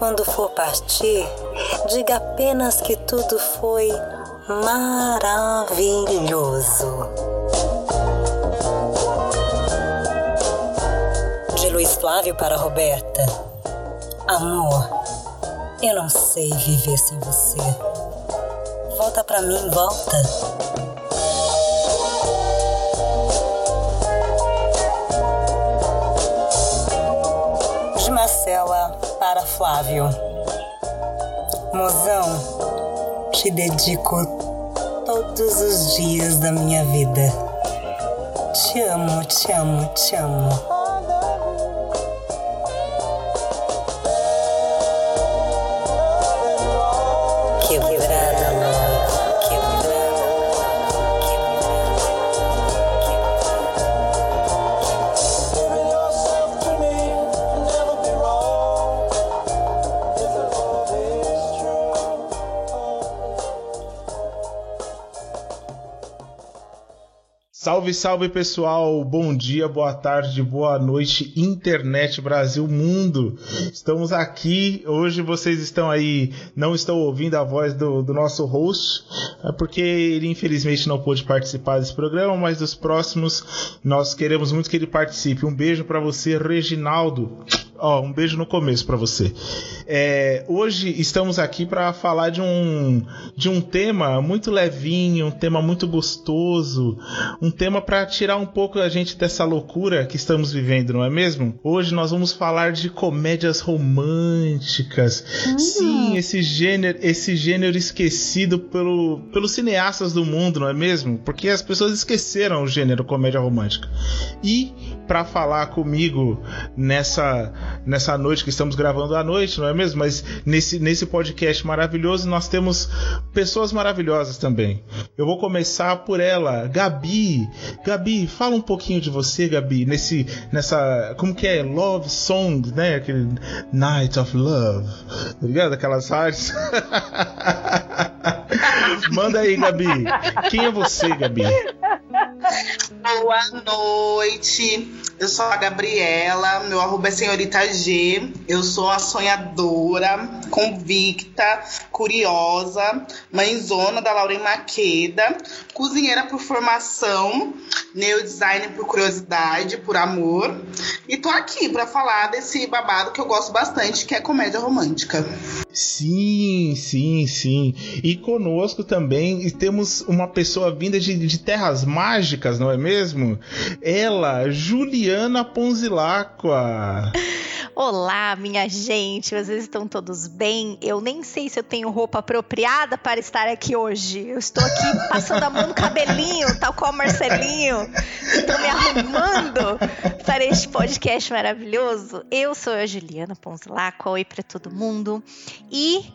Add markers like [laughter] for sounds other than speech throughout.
Quando for partir, diga apenas que tudo foi maravilhoso. De Luiz Flávio para Roberta. Amor, eu não sei viver sem você. Volta pra mim, volta. Marcela para Flávio. Mozão, te dedico todos os dias da minha vida. Te amo, te amo, te amo. Salve, salve pessoal! Bom dia, boa tarde, boa noite, internet, Brasil, mundo! Estamos aqui, hoje vocês estão aí, não estão ouvindo a voz do, do nosso host, é porque ele infelizmente não pôde participar desse programa, mas dos próximos nós queremos muito que ele participe. Um beijo para você, Reginaldo. Ó, um beijo no começo para você. É, hoje estamos aqui para falar de um, de um tema muito levinho, um tema muito gostoso, um tema para tirar um pouco a gente dessa loucura que estamos vivendo, não é mesmo? Hoje nós vamos falar de comédias românticas. Uhum. Sim, esse gênero, esse gênero esquecido pelo, pelos cineastas do mundo, não é mesmo? Porque as pessoas esqueceram o gênero comédia romântica. E para falar comigo nessa nessa noite que estamos gravando à noite, não é mesmo? Mas nesse, nesse podcast maravilhoso nós temos pessoas maravilhosas também. Eu vou começar por ela, Gabi. Gabi, fala um pouquinho de você, Gabi, nesse nessa como que é Love Song, né? Aquele Night of Love, tá ligado? Aquelas artes. [laughs] Manda aí, Gabi. Quem é você, Gabi? Boa noite. Eu sou a Gabriela, meu arroba é senhorita G. Eu sou uma sonhadora, convicta, curiosa, mãezona da Lauren Maqueda, cozinheira por formação, neodesign por curiosidade, por amor. E tô aqui para falar desse babado que eu gosto bastante, que é comédia romântica. Sim, sim, sim. E conosco também temos uma pessoa vinda de, de terras mágicas, não é mesmo? Ela, Juliana Ponzilacqua. Olá, minha gente, vocês estão todos bem? Eu nem sei se eu tenho roupa apropriada para estar aqui hoje. Eu estou aqui passando a mão no cabelinho, tal qual Marcelinho. Estou me arrumando para este podcast maravilhoso. Eu sou a Juliana Ponzilacqua, oi para todo mundo. E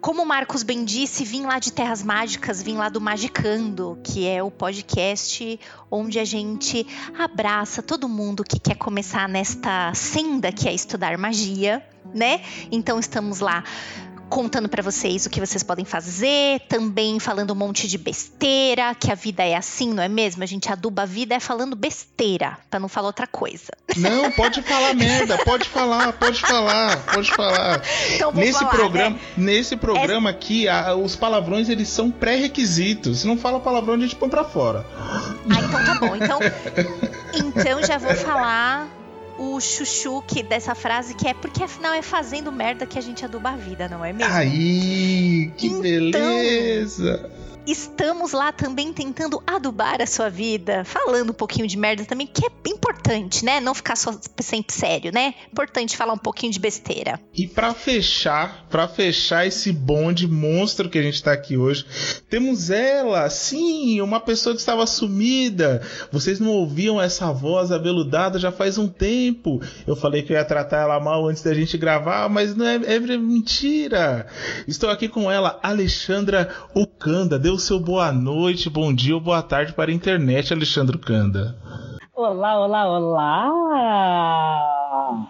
como o Marcos bem disse, vim lá de Terras Mágicas, vim lá do Magicando, que é o podcast onde a gente abraça todo mundo que quer começar nesta senda que é estudar magia, né? Então estamos lá contando para vocês o que vocês podem fazer, também falando um monte de besteira, que a vida é assim, não é mesmo? A gente aduba a vida é falando besteira, para não falar outra coisa. Não, pode falar [laughs] merda, pode falar, pode falar, pode falar. Então, nesse falar, programa, né? nesse programa é... aqui, a, os palavrões eles são pré-requisitos. Se não fala palavrão, a gente põe para fora. Ah, então tá bom. Então, então já vou falar o chuchu que, dessa frase que é porque afinal é fazendo merda que a gente aduba a vida, não é mesmo? Aí, que então, beleza! Estamos lá também tentando adubar a sua vida, falando um pouquinho de merda também, que é importante, né? Não ficar só sempre sério, né? Importante falar um pouquinho de besteira. E para fechar, para fechar esse bonde monstro que a gente tá aqui hoje, temos ela, sim, uma pessoa que estava sumida. Vocês não ouviam essa voz aveludada já faz um tempo. Eu falei que eu ia tratar ela mal antes da gente gravar, mas não é, é mentira. Estou aqui com ela, Alexandra Ucanda. Deu o seu boa noite, bom dia ou boa tarde para a internet, Alexandre Canda. Olá, olá, olá!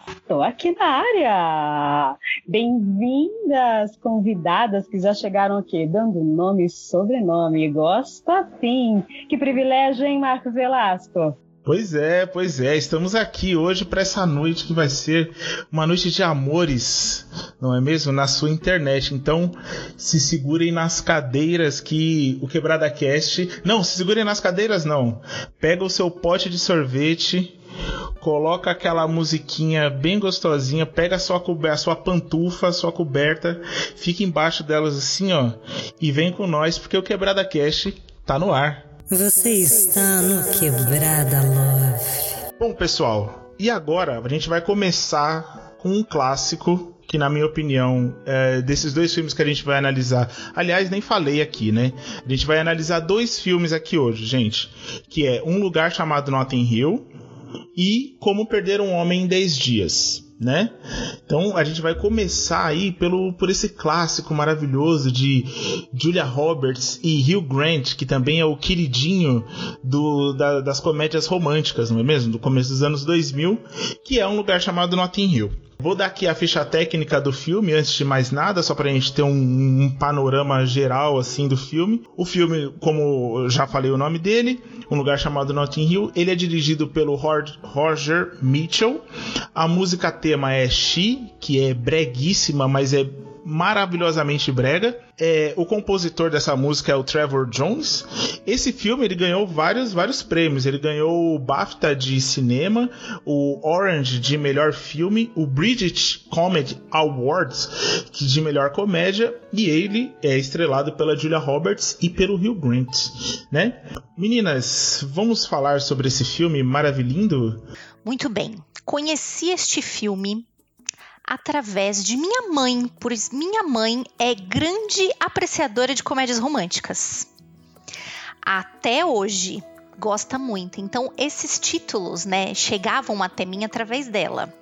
Estou aqui na área. Bem-vindas, convidadas que já chegaram aqui, dando nome e sobrenome. Gosto assim. Que privilégio, hein, Marcos Velasco? Pois é, pois é. Estamos aqui hoje para essa noite que vai ser uma noite de amores, não é mesmo? Na sua internet. Então, se segurem nas cadeiras que o Quebrada Cast. Não, se segurem nas cadeiras, não. Pega o seu pote de sorvete, coloca aquela musiquinha bem gostosinha, pega a sua, a sua pantufa, a sua coberta, fica embaixo delas assim, ó, e vem com nós, porque o Quebrada Cast tá no ar. Você está no Quebrada Love. Bom, pessoal, e agora a gente vai começar com um clássico que, na minha opinião, é, desses dois filmes que a gente vai analisar. Aliás, nem falei aqui, né? A gente vai analisar dois filmes aqui hoje, gente. Que é Um Lugar Chamado Notting Hill e Como Perder um Homem em 10 Dias né? Então a gente vai começar aí pelo por esse clássico maravilhoso de Julia Roberts e Hugh Grant, que também é o queridinho do, da, das comédias românticas, não é mesmo? Do começo dos anos 2000, que é um lugar chamado Notting Hill. Vou dar aqui a ficha técnica do filme antes de mais nada, só para a gente ter um, um, panorama geral assim do filme. O filme, como já falei o nome dele, um lugar chamado Notting Hill, ele é dirigido pelo Roger Mitchell. A música tema é She, que é breguíssima, mas é maravilhosamente brega. É, o compositor dessa música é o Trevor Jones. Esse filme ele ganhou vários, vários prêmios. Ele ganhou o BAFTA de cinema, o Orange de melhor filme, o British Comedy Awards de melhor comédia e ele é estrelado pela Julia Roberts e pelo Hugh Grant, né? Meninas, vamos falar sobre esse filme maravilhindo? Muito bem. Conheci este filme através de minha mãe, pois minha mãe é grande apreciadora de comédias românticas. Até hoje gosta muito. Então esses títulos, né, chegavam até mim através dela.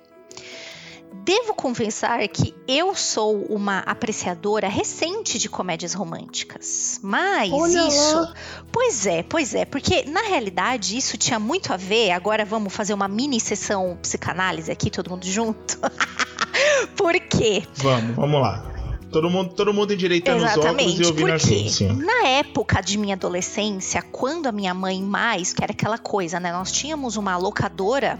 Devo confessar que eu sou uma apreciadora recente de comédias românticas. Mas Olha isso. Lá. Pois é, pois é, porque na realidade isso tinha muito a ver. Agora vamos fazer uma mini sessão psicanálise aqui, todo mundo junto. [laughs] Por quê? Vamos, vamos lá. Todo mundo, todo mundo endireitando Exatamente, os óculos e ouvindo a gente. Na época de minha adolescência, quando a minha mãe mais, que era aquela coisa, né? Nós tínhamos uma locadora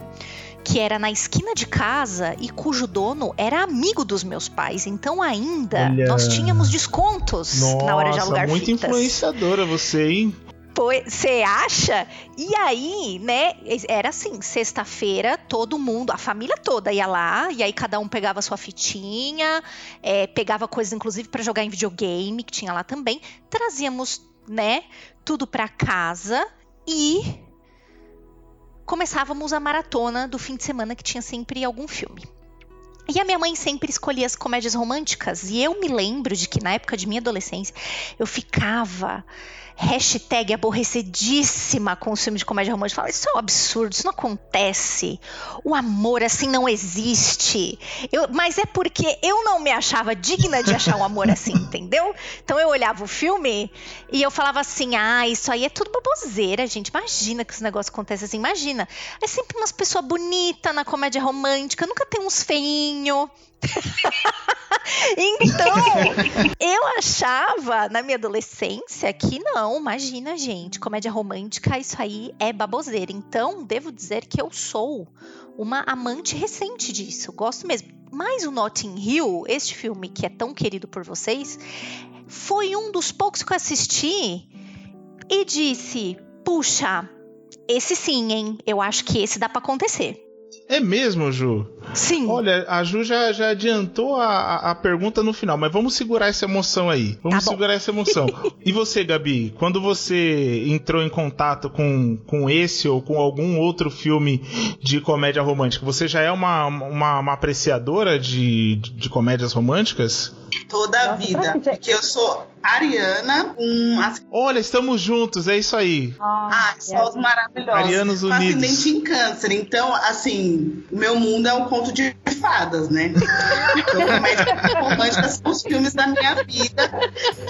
que era na esquina de casa e cujo dono era amigo dos meus pais. Então ainda Olha... nós tínhamos descontos Nossa, na hora de alugar muito fitas. muito influenciadora você, hein? Você acha? E aí, né? Era assim: sexta-feira, todo mundo, a família toda ia lá, e aí cada um pegava sua fitinha, é, pegava coisas, inclusive, para jogar em videogame, que tinha lá também. Trazíamos, né? Tudo para casa e começávamos a maratona do fim de semana que tinha sempre algum filme. E a minha mãe sempre escolhia as comédias românticas. E eu me lembro de que na época de minha adolescência eu ficava hashtag aborrecidíssima com os filmes de comédia romântica. Fala, isso é um absurdo, isso não acontece. O amor assim não existe. Eu, mas é porque eu não me achava digna de achar um amor assim, [laughs] entendeu? Então eu olhava o filme e eu falava assim: ah, isso aí é tudo baboseira, gente. Imagina que esse negócio acontece assim. Imagina. É sempre umas pessoas bonitas na comédia romântica, nunca tem uns feinhos. [laughs] então, eu achava na minha adolescência que não, imagina, gente, comédia romântica, isso aí é baboseira. Então, devo dizer que eu sou uma amante recente disso, gosto mesmo. Mas o Notting Hill, este filme que é tão querido por vocês, foi um dos poucos que eu assisti e disse: puxa, esse sim, hein? Eu acho que esse dá para acontecer. É mesmo, Ju? Sim. Olha, a Ju já, já adiantou a, a pergunta no final, mas vamos segurar essa emoção aí. Vamos tá segurar essa emoção. [laughs] e você, Gabi, quando você entrou em contato com, com esse ou com algum outro filme de comédia romântica, você já é uma, uma, uma apreciadora de, de comédias românticas? Toda a vida. Porque eu sou Ariana com as... Olha, estamos juntos, é isso aí. Ah, ah só os maravilhosos. Arianos Unidos. Acidente em câncer. Então, assim, o meu mundo é um conto de fadas, né? Então, românticas são os filmes da minha vida.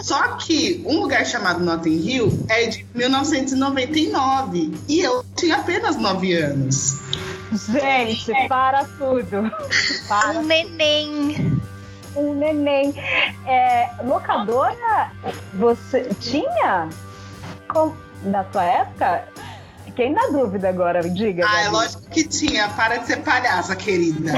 Só que Um Lugar Chamado Notting Hill é de 1999 e eu tinha apenas 9 anos. Gente, para tudo. Para um neném. Um neném. É, locadora, você tinha? Com, na tua época? Fiquei na dúvida agora, diga. Ah, é lógico que tinha. Para de ser palhaça, querida.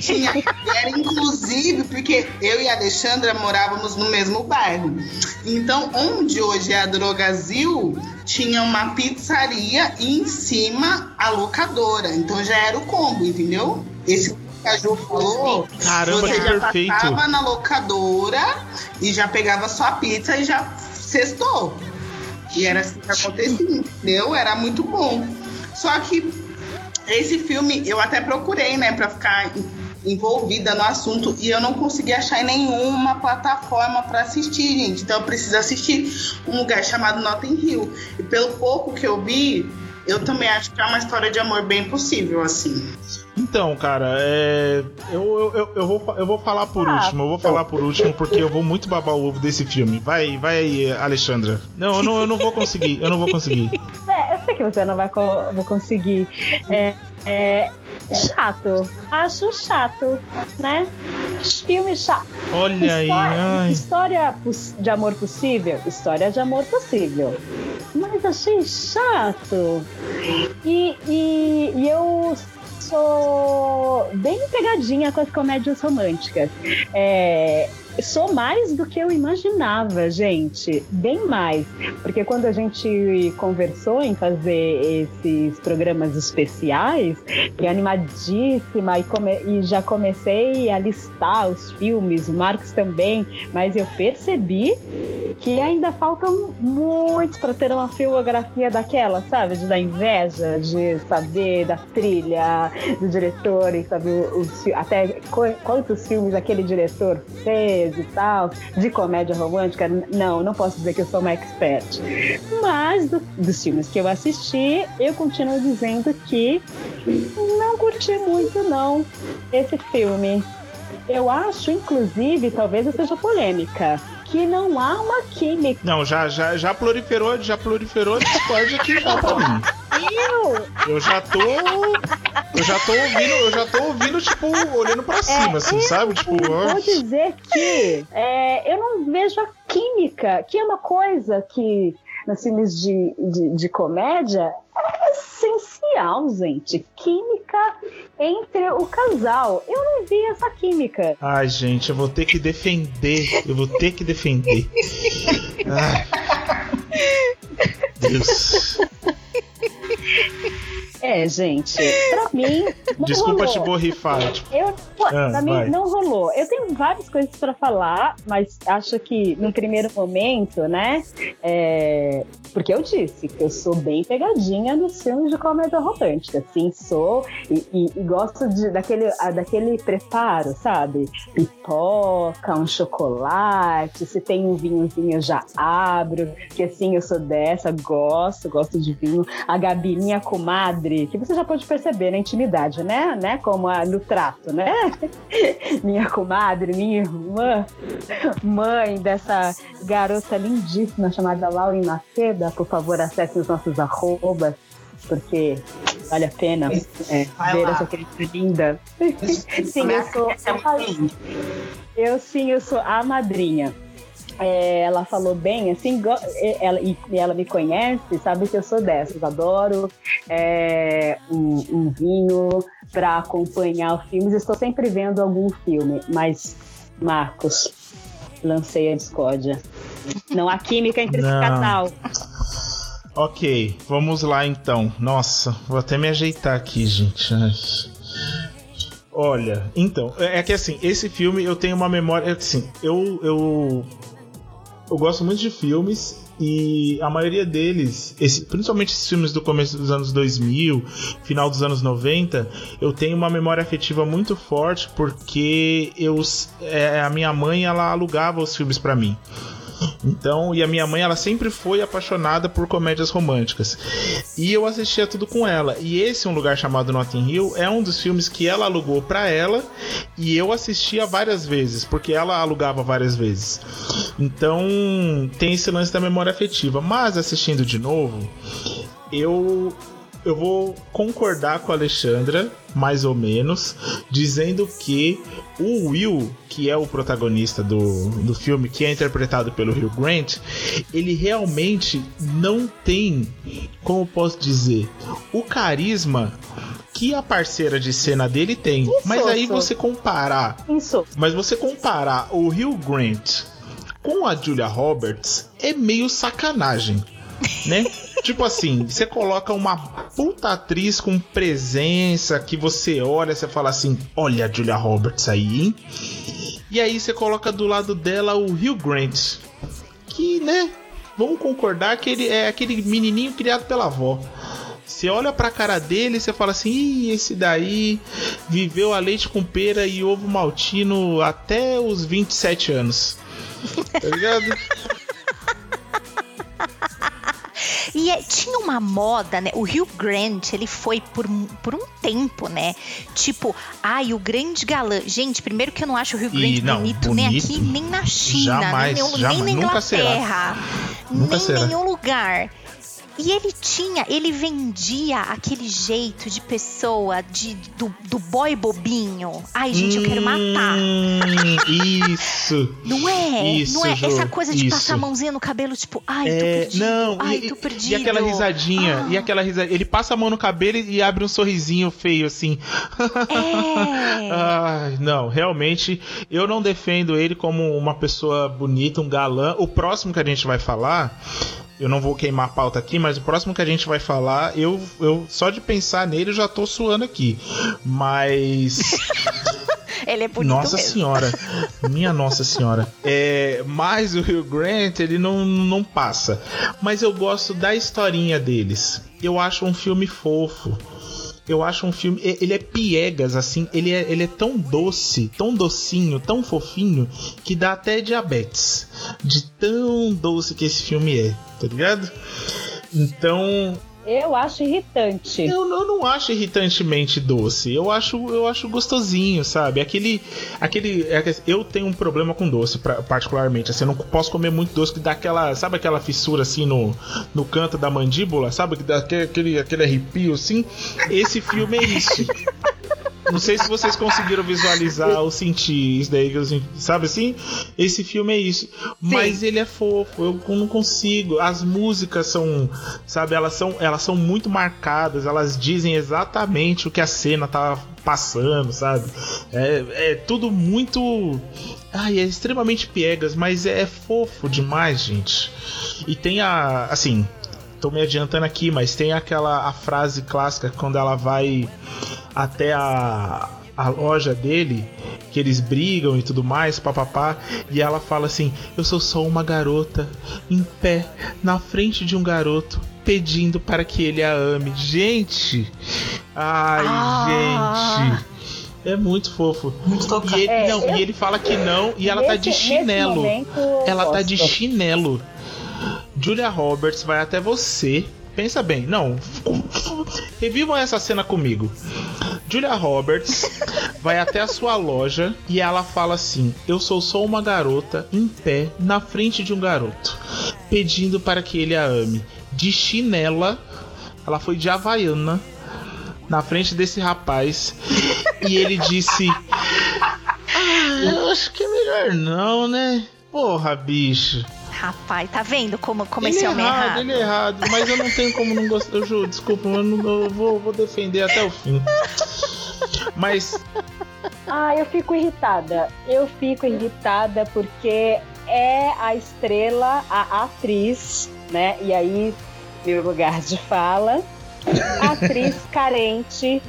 tinha. Era inclusive porque eu e a Alexandra morávamos no mesmo bairro. Então, onde hoje é a Drogazil, tinha uma pizzaria e em cima a locadora. Então já era o combo, entendeu? Esse que a Ju falou, Caramba, você que já perfeito. passava na locadora e já pegava sua pizza e já sextou. E era assim que acontecia, entendeu? Era muito bom. Só que esse filme eu até procurei, né, pra ficar envolvida no assunto e eu não consegui achar em nenhuma plataforma para assistir, gente. Então eu preciso assistir um lugar chamado Notting Hill. E pelo pouco que eu vi, eu também acho que é uma história de amor bem possível, assim. Então, cara, é... eu, eu, eu, vou, eu vou falar por Ah, último. Eu vou falar por último porque eu vou muito babar o ovo desse filme. Vai, vai aí, Alexandra. Não, eu não, eu não vou conseguir. Eu não vou conseguir. [laughs] É, eu sei que você não vai, co- vai conseguir. É, é chato. Acho chato, né? Filme chato. Olha aí, História, ai. história de amor possível? História de amor possível. Mas achei chato. E, e, e eu sou bem pegadinha com as comédias românticas. É, sou mais do que eu imaginava, gente. Bem mais. Porque quando a gente conversou em fazer esses programas especiais, fiquei animadíssima e, come- e já comecei a listar os filmes, o Marcos também, mas eu percebi que ainda faltam muitos para ter uma filmografia daquela, sabe? De dar inveja, de saber da trilha, do diretor e saber os até qu- quantos filmes aquele diretor fez e tal, de comédia romântica. Não, não posso dizer que eu sou uma expert. Mas do- dos filmes que eu assisti, eu continuo dizendo que não curti muito, não, esse filme. Eu acho, inclusive, talvez eu seja polêmica, que não há uma química. Não, já, já, já proliferou, já proliferou a Discord aqui já pra mim. Eu, Eu já tô. Eu já tô ouvindo, eu já tô ouvindo, tipo, olhando pra cima, assim, sabe? Tipo, ó. vou dizer que é, eu não vejo a química, que é uma coisa que nos filmes de, de, de comédia é essencial, gente. Química entre o casal. Eu não vi essa química. Ai, gente, eu vou ter que defender. Eu vou ter que defender. Ai. Deus. É, gente, pra mim. Não [laughs] Desculpa rolou. te borrifar. Tipo, Eu, pô, Ah, pra mim vai. não rolou. Eu tenho várias coisas pra falar, mas acho que no primeiro momento, né? é, Porque eu disse que eu sou bem pegadinha nos filmes de comédia romântica. Sim, sou. E, e- e gosto de, daquele, daquele preparo, sabe? Pipoca, um chocolate. Se tem um vinhozinho, eu já abro. Porque assim, eu sou dessa, gosto, gosto de vinho. A Gabi, minha comadre, que você já pode perceber na intimidade, né? né? Como a, no trato, né? [laughs] minha comadre, minha irmã, mãe dessa garota lindíssima chamada Lauren Maceda. Por favor, acesse os nossos arrobas, porque vale a pena é, ver lá. essa criança linda. [laughs] sim, eu sou. Eu sim, eu sou a madrinha. É, ela falou bem, assim, e- ela, e, ela me conhece, sabe que eu sou dessas. Adoro é, um, um vinho para acompanhar os filmes. Estou sempre vendo algum filme, mas, Marcos, lancei a discórdia. Não há química entre esse Não. casal. ok, vamos lá então. Nossa, vou até me ajeitar aqui, gente. Ai. Olha, então, é é que assim, esse filme eu tenho uma memória. é Assim, eu, eu. Eu gosto muito de filmes e a maioria deles, esse- principalmente esses filmes do começo dos anos 2000, final dos anos 90, eu tenho uma memória afetiva muito forte porque eu, é, a minha mãe ela alugava os filmes pra mim. Então, e a minha mãe, ela sempre foi apaixonada por comédias românticas. E eu assistia tudo com ela. E esse Um Lugar Chamado Notting Hill é um dos filmes que ela alugou pra ela e eu assistia várias vezes, porque ela alugava várias vezes. Então, tem esse lance da memória afetiva. Mas assistindo de novo, eu eu vou concordar com a Alexandra, mais ou menos, dizendo que o Will, que é o protagonista do, do filme, que é interpretado pelo Hugh Grant, ele realmente não tem, como posso dizer, o carisma que a parceira de cena dele tem. Isso, mas aí isso. você comparar, Isso. mas você comparar o Hugh Grant com a Julia Roberts é meio sacanagem, né? tipo assim, você coloca uma puta atriz com presença que você olha, você fala assim: "Olha a Julia Roberts aí". Hein? E aí você coloca do lado dela o Hugh Grant, que, né, vamos concordar que ele é aquele menininho criado pela avó. Você olha pra cara dele e você fala assim: Ih, esse daí viveu a leite com pera e ovo maltino até os 27 anos. Tá ligado? E é- tinha uma moda, né? O Hugh Grant, ele foi por, um- por um tempo, né? Tipo, ai, o grande galã. Gente, primeiro que eu não acho o Hugh Grant E, não, bonito, nem bonito. aqui, nem na China, Jamais, nem, nem jamais, na nunca será. Inglaterra, nem em nenhum lugar. E ele tinha, ele vendia aquele jeito de pessoa, de, do, do boy bobinho. Ai, gente, eu quero matar. Hum, Isso. [laughs] Não é? Isso, não é? Essa coisa de isso. passar a mãozinha no cabelo, tipo, ai, tô É, perdido. não, ai, e, tô perdido. e aquela risadinha, Ah. e aquela risadinha. Ele passa a mão no cabelo e abre um sorrisinho feio assim. É. [laughs] Ai, não, realmente eu não defendo ele como uma pessoa bonita, um galã. O próximo que a gente vai falar, eu não vou queimar a pauta aqui, mas o próximo que a gente vai falar, eu, eu só de pensar nele eu já tô suando aqui. Mas [laughs] Ele é bonito nossa mesmo. senhora, minha nossa senhora. É, mas o Hugh Grant ele não, não passa. Mas eu gosto da historinha deles. Eu acho um filme fofo. Eu acho um filme. Ele é piegas, assim. Ele é, ele é tão doce, tão docinho, tão fofinho, que dá até diabetes. De tão doce que esse filme é, tá ligado? Então, Eu acho irritante. eu, eu não acho irritantemente doce. Eu acho, eu acho gostosinho, sabe? Aquele. aquele é eu tenho um problema com doce, pra- particularmente. Assim, eu não posso comer muito doce que dá aquela. Sabe aquela fissura assim no, no canto da mandíbula? Sabe? Que dá aquele, aquele, aquele arrepio assim? Esse filme é isso. [laughs] Não sei se vocês conseguiram visualizar ou sentir isso daí, sabe assim? Esse filme é isso. Mas ele é fofo, eu não consigo. As músicas são, sabe, elas são, elas são muito marcadas, elas dizem exatamente o que a cena tá passando, sabe? É, é tudo muito. Ai, é extremamente piegas, mas é fofo demais, gente. E tem a. Assim, tô me adiantando aqui, mas tem aquela a frase clássica quando ela vai até a, a loja dele, que eles brigam e tudo mais, papapá, e ela fala assim: Eu sou só uma garota em pé na frente de um garoto. Pedindo para que ele a ame. Gente! Ai, Ah. gente! É muito fofo. E ele, É, não, eu- e ele fala que não, e ela tá de Nesse- nesse chinelo. Ela tá de gosto. chinelo. Julia Roberts vai até você. Pensa bem, não. Revivam essa cena comigo. Julia Roberts vai até a sua loja e ela fala assim: Eu sou só uma garota em pé na frente de um garoto, pedindo para que ele a ame. De chinela, ela foi de Havaiana na frente desse rapaz e ele disse: Ah, eu acho que é melhor não, né? Porra, bicho. Rapaz, tá vendo como, como ele esse é homem é errado, errado? ele é errado, mas eu não tenho como não gostar. Eu juro, desculpa, eu, não- eu vou, vou defender até o fim. Mas Ah, eu fico irritada. Eu fico irritada porque é a estrela, a atriz, né? E aí, meu lugar de fala. Atriz [laughs] carente,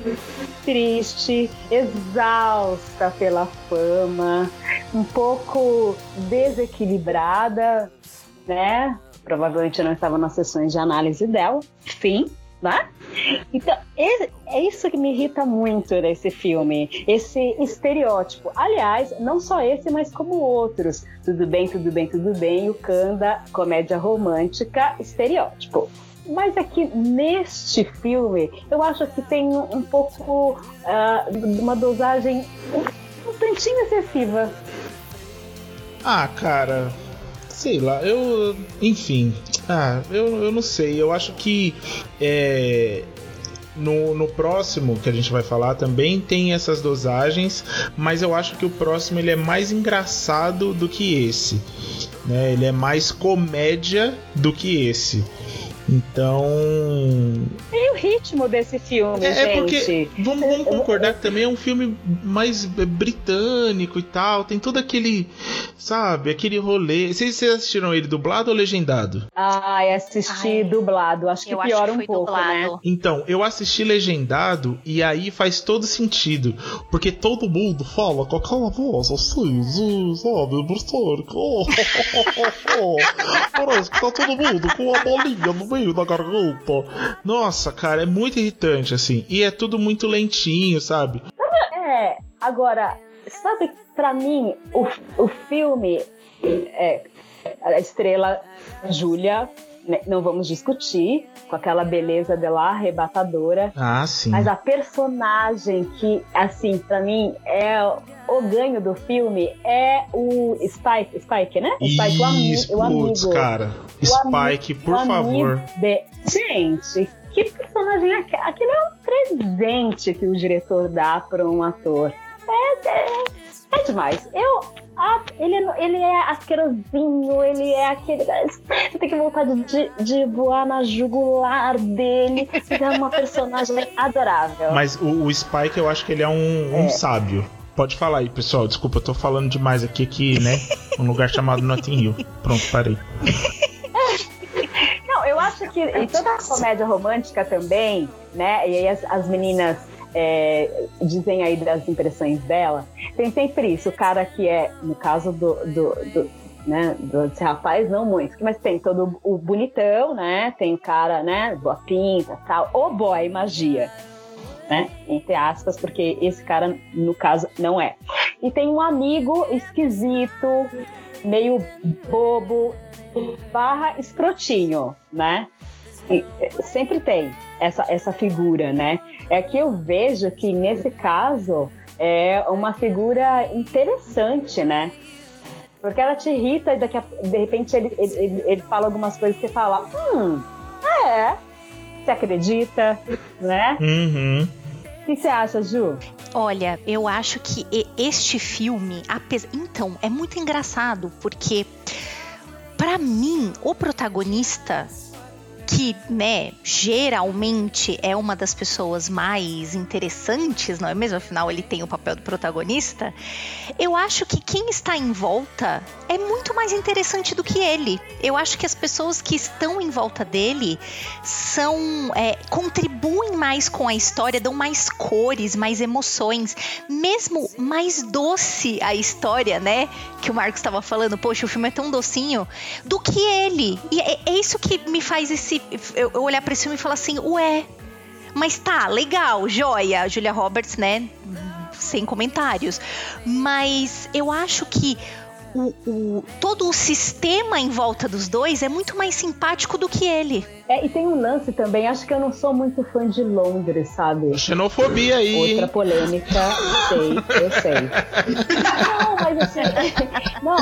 triste, exausta pela fama, um pouco desequilibrada, né? Provavelmente não estava nas sessões de análise dela. Fim, né? Então, é isso que me irrita muito nesse filme, esse estereótipo. Aliás, não só esse, mas como outros. Tudo bem, tudo bem, tudo bem, o Kanda, comédia romântica, estereótipo. Mas aqui neste filme, eu acho que tem um pouco ah, uma dosagem um, um tantinho excessiva. Ah, cara, sei lá, eu. Enfim. Ah, eu, eu não sei. Eu acho que. É, no, no próximo que a gente vai falar também tem essas dosagens, mas eu acho que o próximo ele é mais engraçado do que esse. Né? Ele é mais comédia do que esse. Então. E o ritmo desse filme, é, gente? É porque, vamos, vamos concordar que também é um filme mais britânico e tal. Tem todo aquele. Sabe? Aquele rolê. Vocês, vocês assistiram ele dublado ou legendado? Ah, assisti Ai, dublado. Acho que piora um pouco, dublado. né? Então, eu assisti legendado e aí faz todo sentido. Porque todo mundo fala com aquela voz assim, sabe? Britânico. Parece que tá todo mundo com uma bolinha no meio da. Nossa, cara, é muito irritante, assim. E é tudo muito lentinho, sabe? É, agora, sabe, pra mim, o, o filme. É, a estrela Júlia, não vamos discutir, com aquela beleza dela arrebatadora. Ah, sim. Mas a personagem que, assim, para mim é o ganho do filme é o Spike, Spike, né? O Spike, o, ami o amigo. cara. Spike, por favor. De... Gente, que personagem é aquele? Aquilo é um presente que o diretor dá para um ator. É, é, é demais. Eu ah, ele, ele é asquerosinho, ele é aquele. Você tem que vontade de, de voar na jugular dele. é uma personagem adorável. Mas o, o, Spike, eu acho que ele é um, um é. sábio. Pode falar aí, pessoal. Desculpa, eu tô falando demais aqui, aqui, né? Um lugar chamado Notting Hill. Pronto, parei. Não, eu acho que em toda a comédia romântica também, né? E aí as, as meninas é, dizem aí das impressões dela, tem sempre isso, o cara que é, no caso do, do, do né, desse rapaz, não muito, mas tem todo o bonitão, né, tem o cara, né, boa pinta, tal, o boy magia, né, entre aspas, porque esse cara, no caso, não é. E tem um amigo esquisito, meio bobo, barra escrotinho, né, e, sempre tem essa, essa figura, né? É que eu vejo que nesse caso é uma figura interessante, né? Porque ela te irrita e daqui a, de repente ele, ele, ele fala algumas coisas que você fala, hum, é, você acredita, né? Uhum. O que você acha, Ju? Olha, eu acho que este filme, apesar... então, é muito engraçado porque para mim o protagonista que, né, geralmente é uma das pessoas mais interessantes, não é mesmo? Afinal, ele tem o papel do protagonista. Eu acho que quem está em volta é muito mais interessante do que ele. Eu acho que as pessoas que estão em volta dele são é, contribuem mais com a história, dão mais cores, mais emoções, mesmo mais doce a história, né? Que o Marcos estava falando, poxa, o filme é tão docinho, do que ele. E é, é isso que me faz esse eu, eu olhar para esse filme e falar assim, ué, mas tá, legal, joia, Julia Roberts, né? Sem comentários. Mas eu acho que o, o, todo o sistema em volta dos dois é muito mais simpático do que ele. É, e tem um lance também, acho que eu não sou muito fã de Londres, sabe? Xenofobia aí. Outra polêmica, sei, eu sei. [laughs] Não, mas assim, não,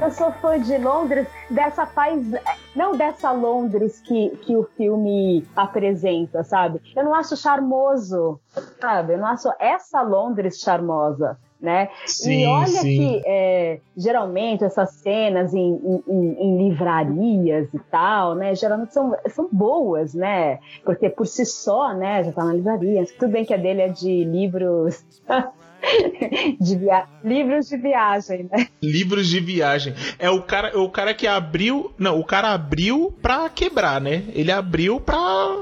eu sou fã de Londres, dessa paz, não dessa Londres que, que o filme apresenta, sabe? Eu não acho charmoso, sabe? Eu não acho essa Londres charmosa né? Sim, e olha sim. que é, geralmente essas cenas em, em, em, livrarias e tal, né? Geralmente são, são boas, né? Porque por si só, né? Já tá na livraria. Tudo bem que a dele é de livros. [laughs] de via... livros de viagem, né? Livros de viagem. É o cara, é o cara que abriu, não, o cara abriu para quebrar, né? Ele abriu para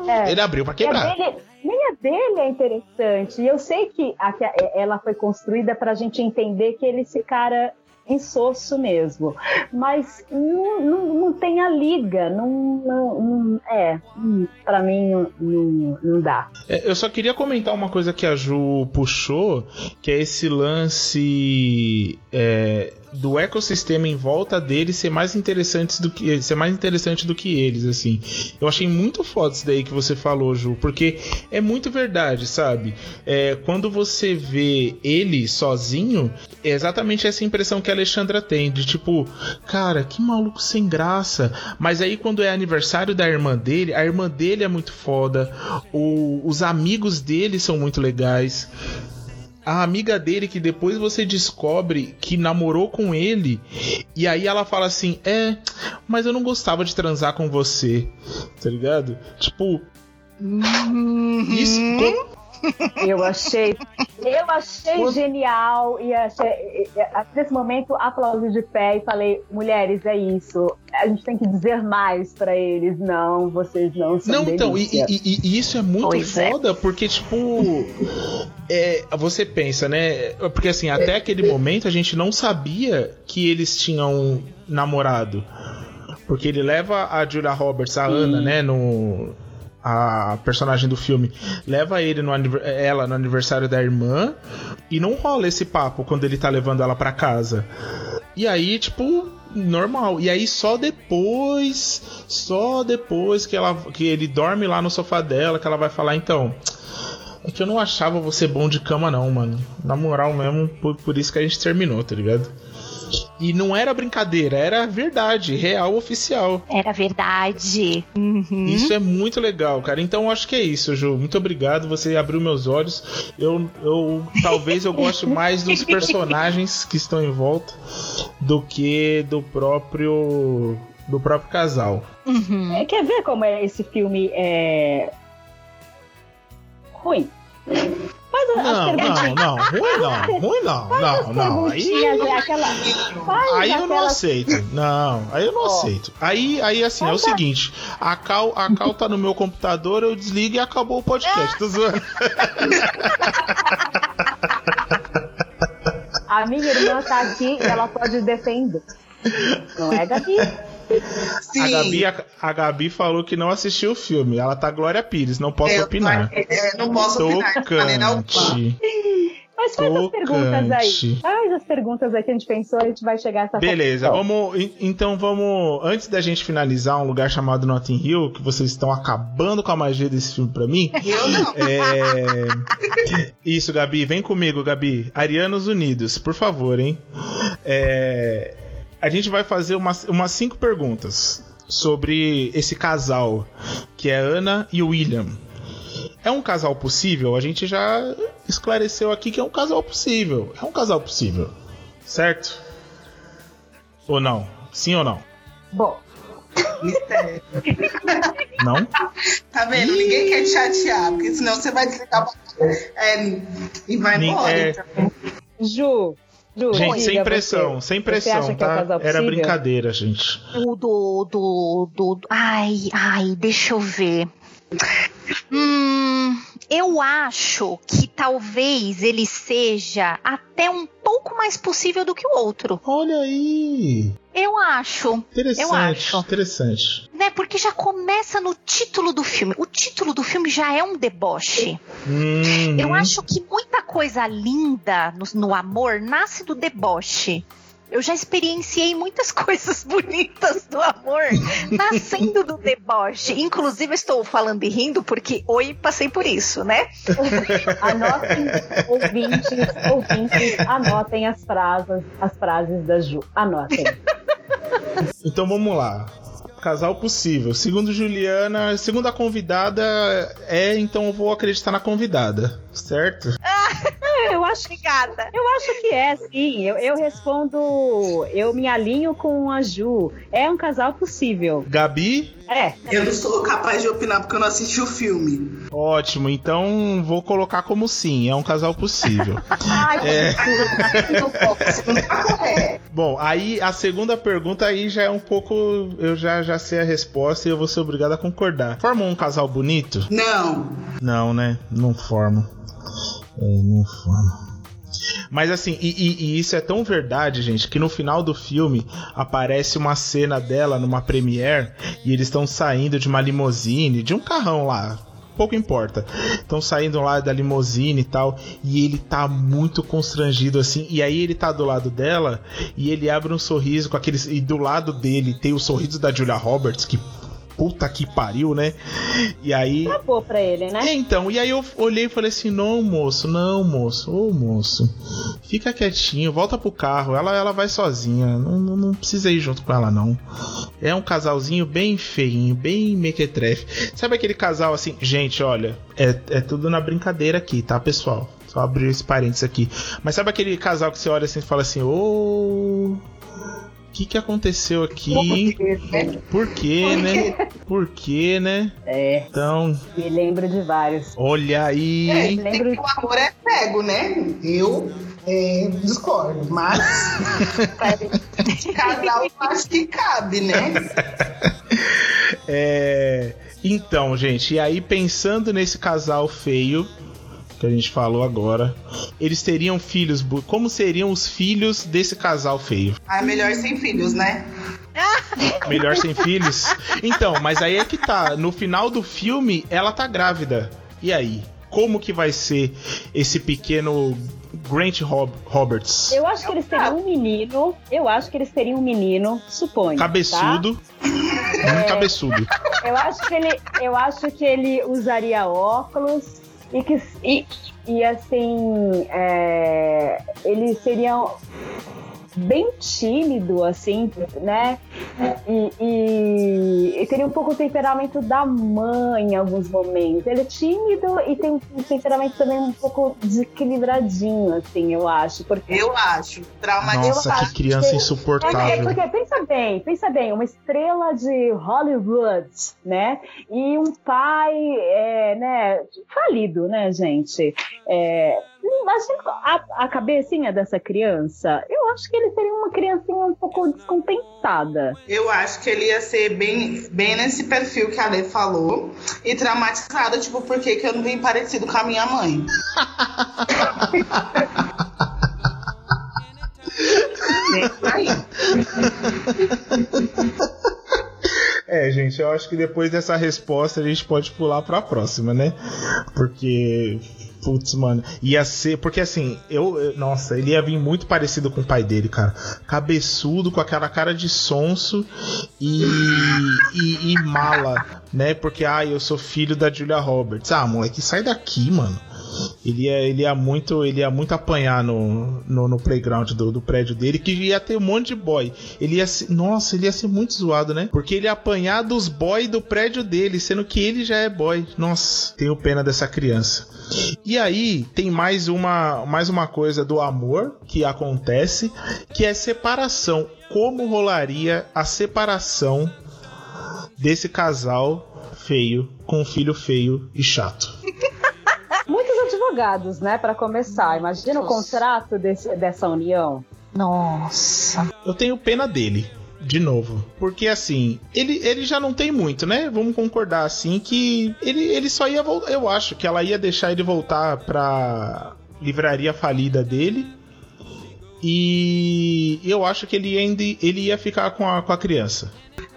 é. ele abriu para quebrar. Dele nem a dele é interessante. E eu sei que a, ela foi construída para a gente entender que ele esse cara insosso mesmo. Mas não, não, não tem a liga, não, não, não é, para mim não, não dá. É, eu só queria comentar uma coisa que a Ju puxou, que é esse lance é, do ecossistema em volta deles ser mais interessantes do que ser mais interessante do que eles, assim. Eu achei muito foda isso daí que você falou, Ju, porque é muito verdade, sabe? É, quando você vê ele sozinho, é exatamente essa impressão que a Alexandra tem, de tipo, cara, que maluco sem graça. Mas aí quando é aniversário da irmã dele, a irmã dele é muito foda, o, os amigos dele são muito legais a amiga dele que depois você descobre que namorou com ele e aí ela fala assim: "É, mas eu não gostava de transar com você". Tá ligado? Tipo, isso eu achei, eu achei Quando... genial e achei, nesse momento aplaudi de pé e falei, mulheres, é isso. A gente tem que dizer mais para eles. Não, vocês não são Não, então, e, e, e, isso é muito pois é. foda, é. porque, tipo, é, você pensa, né? Porque assim, até aquele momento a gente não sabia que eles tinham namorado. Porque ele leva a Julia Roberts, a Sim. Ana, né, no, a personagem do filme leva ele no, ela no aniversário da irmã e não rola esse papo quando ele tá levando ela para casa. E aí, tipo, normal. E aí só depois, só depois que ela que ele dorme lá no sofá dela que ela vai falar então, é que eu não achava você bom de cama não, mano. Na moral mesmo, por, por isso que a gente terminou, tá ligado? E não era brincadeira, era verdade, real, oficial. Era verdade. Uhum. Isso é muito legal, cara. Então acho que é isso, Ju. Muito obrigado. Você abriu meus olhos. Eu, eu talvez eu goste mais dos [laughs] personagens que estão em volta do que do próprio do próprio casal. Uhum. É, quer ver como é esse filme é ruim? Faz não, não, não, ruim não, ruim não, não, não. Aí, aquela, aí eu não aceito. Não, aí eu não oh. aceito. Aí, aí assim, é o seguinte: a Cal, a Cal tá no meu computador, eu desligo e acabou o podcast. Tô zoando. [laughs] A minha irmã tá aqui e ela pode defender. Não é, Gabi? Sim. A Gabi, a, a, Gabi falou que não assistiu o filme. Ela tá Glória Pires, não posso eu, opinar. É, não posso Tocante. Mas faz Tocante. as perguntas aí. Faz as perguntas aí que a gente pensou, a gente vai chegar a essa Beleza, vamos. Então vamos. Antes da gente finalizar um lugar chamado Notting Hill, que vocês estão acabando com a magia desse filme pra mim. Eu não. É... Isso, Gabi, vem comigo, Gabi. Arianos Unidos, por favor, hein? É a gente vai fazer umas, umas cinco perguntas sobre esse casal, que é Ana e William. É um casal possível? A gente já esclareceu aqui que é um casal possível. É um casal possível. Certo? Ou não? Sim ou não? Bom. Mistério. [laughs] Não? Tá vendo? Ih. Ninguém quer te chatear, porque senão você vai desligar é, e vai embora. É... Então. Ju, Gente, sem pressão, você, sem pressão, é tá? É Era brincadeira, gente. O do, do, do. Ai, ai, deixa eu ver. Hum, eu acho que talvez ele seja até um pouco mais possível do que o outro. Olha aí! Eu acho. Interessante, eu acho. interessante. Né, porque já começa no título do filme. O título do filme já é um deboche. Uhum. Eu acho que muita coisa linda no, no amor nasce do deboche. Eu já experienciei muitas [laughs] coisas bonitas do amor nascendo do deboche. Inclusive, estou falando e rindo porque, oi, passei por isso, né? [laughs] anotem, ouvintes, ouvintes, anotem as frases, as frases da Ju. Anotem. [laughs] Então vamos lá casal possível. Segundo Juliana, segundo a convidada, é, então eu vou acreditar na convidada, certo? [laughs] eu acho Obrigada. Eu acho que é, sim. Eu, eu respondo, eu me alinho com a Ju. É um casal possível. Gabi? É. Eu não sou capaz de opinar porque eu não assisti o filme. Ótimo, então vou colocar como sim, é um casal possível. [laughs] Ai, é... [laughs] Bom, aí a segunda pergunta aí já é um pouco. Eu já, já sei a resposta e eu vou ser obrigado a concordar. Formam um casal bonito? Não. Não, né? Não forma. É, não. Mas assim, e, e, e, isso é tão verdade, gente, que no final do filme aparece uma cena dela numa premiere e eles estão saindo de uma limousine, de um carrão lá, pouco importa. Estão saindo lá da limusine e tal, e ele tá muito constrangido assim. E aí ele tá do lado dela e ele abre um sorriso com aqueles. E do lado dele tem o sorriso da Julia Roberts, que puta que pariu, né? E aí. Acabou pra ele, né? É, então, e aí eu olhei e falei assim: não, moço, não, moço, ô moço, fica quietinho, volta pro carro, ela, ela vai sozinha, não, não, não precisa ir junto com ela, não. É um casalzinho bem feinho, bem mequetrefe. Sabe aquele casal assim, gente, olha, é, é tudo na brincadeira aqui, tá, pessoal? Só abrir esse parênteses aqui. Mas sabe aquele casal que você olha assim e fala assim, ô. Oh, que que aconteceu aqui? Por quê, né? Por quê, né? É. Então. Me lembro de vários. Olha aí. É, lembro... O amor é cego, né? Eu é, discordo, mas. [laughs] casal acho que cabe, né? É. Então, gente, e aí pensando nesse casal feio, que a gente falou agora, eles teriam filhos. Como seriam os filhos desse casal feio? Ah, melhor sem filhos, né? [laughs] melhor sem filhos? Então, mas aí é que tá. No final do filme, ela tá grávida. E aí? Como que vai ser esse pequeno Grant Rob Roberts? Eu acho que eles teriam um menino. Eu acho que eles teriam um menino, suponho. Cabeçudo. Tá? Um é, cabeçudo. Eu acho que ele, eu acho que ele usaria óculos e que e, e assim é, eles seriam bem tímido, assim, né? E, e, e, teria um pouco o temperamento da mãe em alguns momentos. Ele é tímido e tem um temperamento também um pouco desequilibradinho, assim, eu acho. Porque... Eu acho. Nossa, que acho criança que... insuportável. É, porque, pensa bem, pensa bem, uma estrela de Hollywood, né? E um pai, é, né, falido, né, gente? É, Imagina a, a cabecinha dessa criança. Eu acho que ele seria uma criancinha um pouco descompensada. Eu acho que ele ia ser bem, bem nesse perfil que a Lê falou. E traumatizado, tipo, por que eu não vim parecido com a minha mãe? aí. É, gente, eu acho que depois dessa resposta a gente pode pular para a próxima, né? Porque Putz, mano. Ia ser. Porque assim, eu. Nossa, ele ia vir muito parecido com o pai dele, cara. Cabeçudo, com aquela cara de sonso e, e, e mala, né? Porque, ah, eu sou filho da Julia Roberts. Ah, moleque, sai daqui, mano. Ele ia, ele ia muito ele ia muito apanhar no, no, no playground do, do, prédio dele, que ia ter um monte de boy. Ele ia ser, nossa, ele ia ser muito zoado, né? Porque ele ia apanhar dos boy do prédio dele, sendo que ele já é boy. Nossa, tenho pena dessa criança. E aí tem mais uma, mais uma coisa do amor que acontece, que é separação. Como rolaria a separação desse casal feio com um filho feio e chato? Advogados, né, para começar. Imagina Nossa. o contrato desse, dessa união. Nossa. Eu tenho pena dele. De novo. Porque assim, ele, ele já não tem muito, né? Vamos concordar assim que ele, ele só ia voltar. Eu acho que ela ia deixar ele voltar pra livraria falida dele. E eu acho que ele, ainda, ele ia ficar com a, com a criança.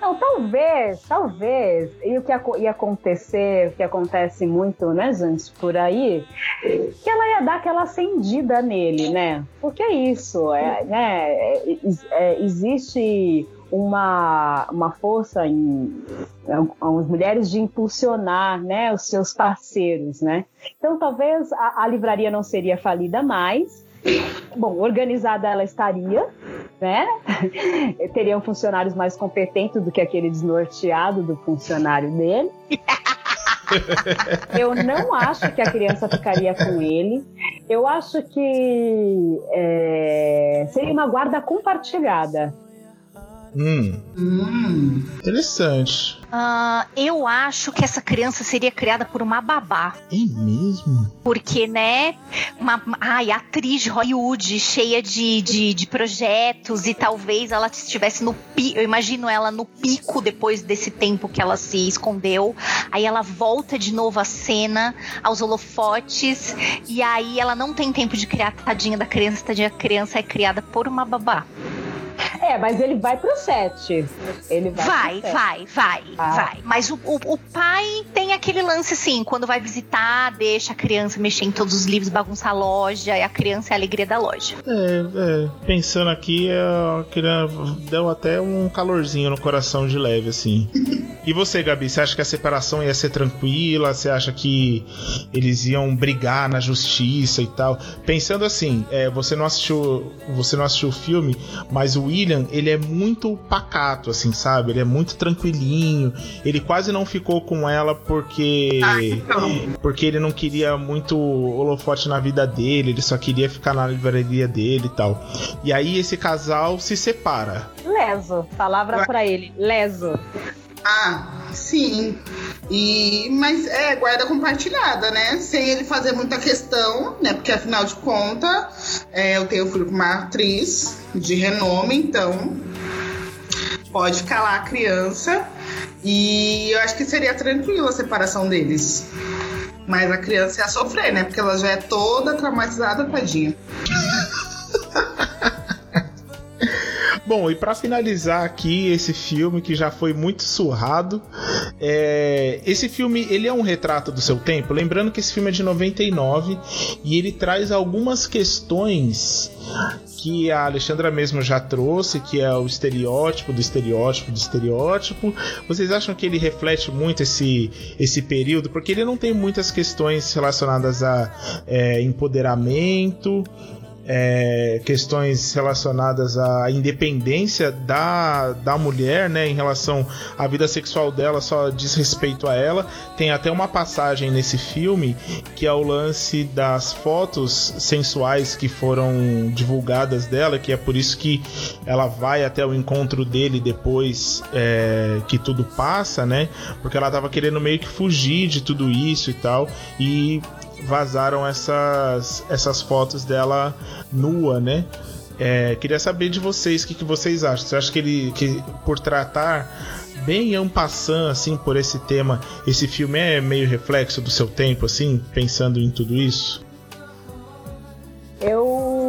Não, talvez, talvez. E o que ia acontecer, o que acontece muito, né, gente, por aí, que ela ia dar aquela acendida nele, né? Porque é isso, é, né? É, é, existe uma, uma força em as mulheres de impulsionar né, os seus parceiros, né? Então talvez a, a livraria não seria falida mais, Bom, organizada ela estaria, né? [laughs] Teriam funcionários mais competentes do que aquele desnorteado do funcionário dele. Eu não acho que a criança ficaria com ele. Eu acho que é, seria uma guarda compartilhada. Hum. hum. Interessante. Uh, eu acho que essa criança seria criada por uma babá. É mesmo? Porque, né? Uma, ai, atriz de Hollywood, cheia de, de, de projetos, e talvez ela estivesse no pico. Eu imagino ela no pico depois desse tempo que ela se escondeu. Aí ela volta de novo à cena, aos holofotes, e aí ela não tem tempo de criar a tadinha da criança, tadinha criança é criada por uma babá. É, mas ele vai pro set. Ele vai, Vai, vai, vai, Ah. vai. Mas o, o, o pai tem aquele lance assim, quando vai visitar, deixa a criança mexer em todos os livros, bagunçar a loja, e a criança é a alegria da loja. É, é, pensando aqui, é, queria- deu até um calorzinho no coração de leve, assim. E você, Gabi, você acha que a separação ia ser tranquila? Você acha que eles iam brigar na justiça e tal? Pensando assim, é, você não assistiu, você não assistiu o filme, mas o William, ele é muito pacato, assim, sabe? Ele é muito tranquilinho. Ele quase não ficou com ela porque Ah, então. porque ele não queria muito holofote na vida dele, ele só queria ficar na livraria dele e tal. E aí esse casal se separa. Leso. Palavra pra ele. Leso. Ah, sim. E, mas é guarda compartilhada, né? Sem ele fazer muita questão, né? Porque afinal de contas, é, eu tenho filho com uma atriz de renome, então pode calar a criança. E eu acho que seria tranquilo a separação deles. Mas a criança ia sofrer, né? Porque ela já é toda traumatizada, tadinha. [laughs] Bom, e pra finalizar aqui esse filme que já foi muito surrado, é, esse filme ele é um retrato do seu tempo. Lembrando que esse filme é de 99 e ele traz algumas questões que a Alexandra mesmo já trouxe, que é o estereótipo do estereótipo do estereótipo. Vocês acham que ele reflete muito esse, esse período? Porque ele não tem muitas questões relacionadas a é, empoderamento, é, questões relacionadas à independência da, da mulher, né, em relação à vida sexual dela, só diz respeito a ela. Tem até uma passagem nesse filme que é o lance das fotos sensuais que foram divulgadas dela, que é por isso que ela vai até o encontro dele depois é, que tudo passa, né? Porque ela tava querendo meio que fugir de tudo isso e tal. E vazaram essas, essas fotos dela nua, né? É, queria saber de vocês o que, que vocês acham. Você acha que ele, que por tratar bem en passant, assim, por esse tema, esse filme é meio reflexo do seu tempo, assim, pensando em tudo isso? Eu.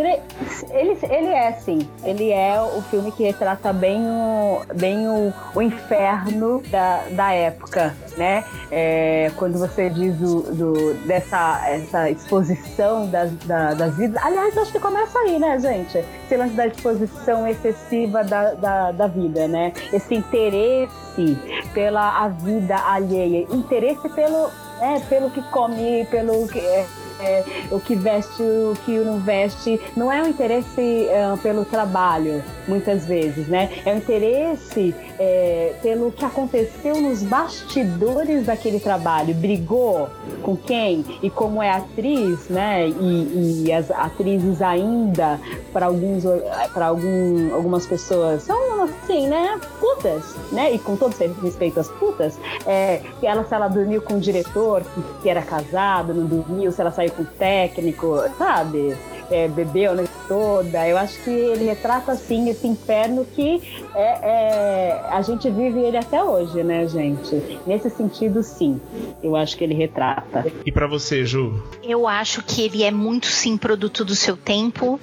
Ele, ele é, sim. Ele é o filme que retrata bem o, bem o, o inferno da, da época, né? É, quando você diz do, do- dessa essa exposição das, da, das vidas. Aliás, acho que começa aí, né, gente? Esse lance da exposição excessiva da, da, da vida, né? Esse interesse pela a vida alheia. Interesse pelo, é, pelo que come, pelo que. é, é, o que veste, o que não veste, não é um interesse ah, pelo trabalho, muitas vezes, né? É um interesse é, pelo que aconteceu nos bastidores daquele trabalho. Brigou com quem e como é atriz, né? E, e as atrizes ainda, para alguns, para algum, algumas pessoas, são assim, né? Putas, né? E com todo respeito às putas, é, que ela, se ela dormiu com o diretor que, era casado, não dormiu, se ela saiu com o técnico, sabe? É, bebeu a toda. Eu acho que ele retrata, assim, esse inferno que é, é, a gente vive ele até hoje, né, gente? Nesse sentido, sim. Eu acho que ele retrata. E pra você, Ju? Eu acho que ele é muito sim produto do seu tempo.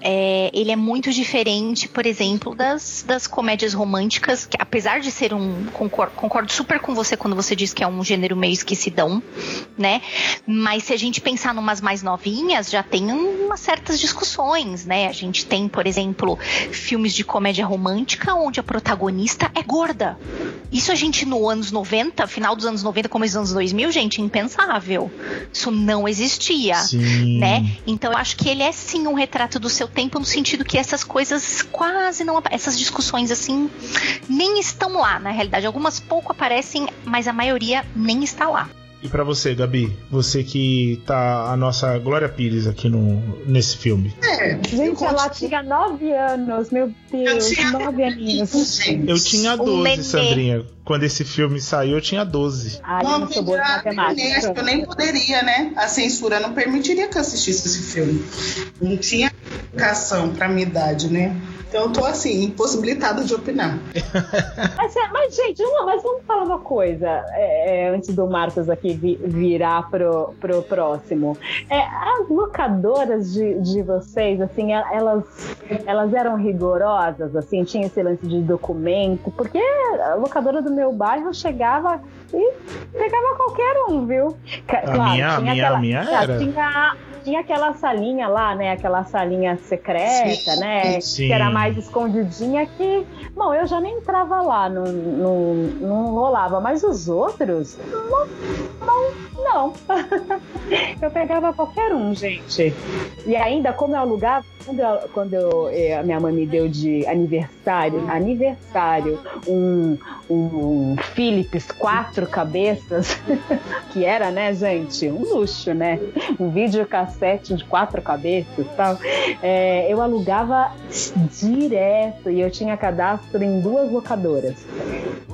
É, ele é muito diferente, por exemplo, das, das comédias românticas, que apesar de ser um. Concordo, concordo super com você quando você diz que é um gênero meio esquecidão, né? Mas se a gente pensar numas mais novinhas, já tem umas certas discussões, né? A gente tem, por exemplo, filmes de comédia romântica onde a protagonista é gorda. Isso a gente no anos 90, final dos anos 90, começo dos anos 2000, gente, impensável. Isso não existia Sim. né? Então eu acho que ele é sim um retrato do seu tempo no sentido que essas coisas quase não essas discussões assim nem estão lá na realidade. Algumas pouco aparecem, mas a maioria nem está lá. E pra você, Gabi? Você que tá a nossa Glória Pires aqui no, nesse filme. É, eu Gente, ela tinha nove anos, meu Eu Deus, tinha nove aninhos. gente. Eu tinha Um 12, nenê. Sandrinha. Quando esse filme saiu, eu tinha 12. Ah, eu não sou boa de já- nem- acho que eu matemática. nem poderia, né? A censura não permitiria que eu assistisse esse filme. Não tinha educação pra minha idade, né? Então eu tô assim, impossibilitada de opinar. [laughs] mas, é, mas, gente, não, mas vamos falar uma coisa é, é, antes do Marcos aqui vi, virar pro, pro próximo. É, as locadoras de, de vocês, assim, elas, elas eram rigorosas, assim, tinha esse lance de documento, porque a locadora do meu bairro chegava e pegava qualquer um, viu? Claro, a minha, tinha minha, aquela, minha era. Tinha, tinha aquela salinha lá, né? Aquela salinha secreta, sim, né? Sim. Que era mais escondidinha que. Bom, eu já nem entrava lá, não, não, não rolava. Mas os outros. Não. não, não. [laughs] eu pegava qualquer um, gente. E ainda, como eu alugava, quando, eu, quando eu, eh, a minha mãe me deu de aniversário, aniversário, um, um Philips quatro cabeças, [laughs] que era, né, gente? Um luxo, né? Um videocassete de quatro cabeças e tal. É, eu alugava direto e eu tinha cadastro em duas locadoras.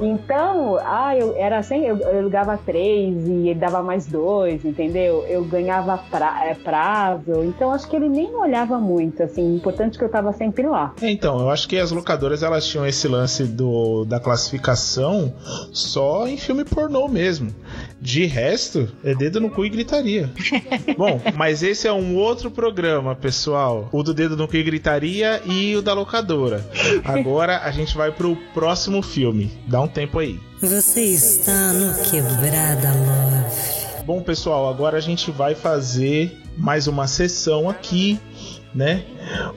Então, ah, eu era assim, eu, eu alugava três e dava mais dois, entendeu? Eu ganhava pra, é, prazo. Então, acho que ele nem olhava muito, assim. Importante que eu tava sempre lá. É, então, eu acho que as locadoras elas tinham esse lance do, da classificação só em filme pornô mesmo. De resto, é dedo no cu e gritaria. [laughs] Bom, mas esse é um outro programa, pessoal. O do dedo no cu e gritaria e o da locadora. Agora a gente vai pro próximo filme. Dá um tempo aí. Você está no Quebrada Love. Bom, pessoal, agora a gente vai fazer mais uma sessão aqui, né?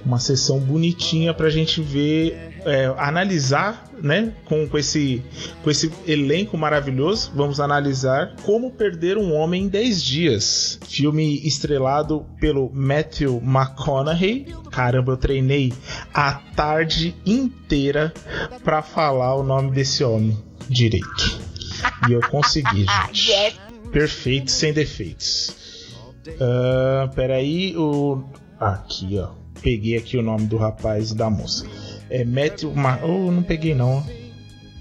Uma sessão bonitinha pra gente ver é, analisar, né, com, com, esse, com esse elenco maravilhoso, vamos analisar Como Perder um Homem em 10 Dias. Filme estrelado pelo Matthew McConaughey. Caramba, eu treinei a tarde inteira para falar o nome desse homem direito. E eu consegui, [laughs] gente. Perfeito, sem defeitos. Uh, peraí, o. Aqui, ó. Peguei aqui o nome do rapaz e da moça. É Matthew. Ma... Oh, não peguei não.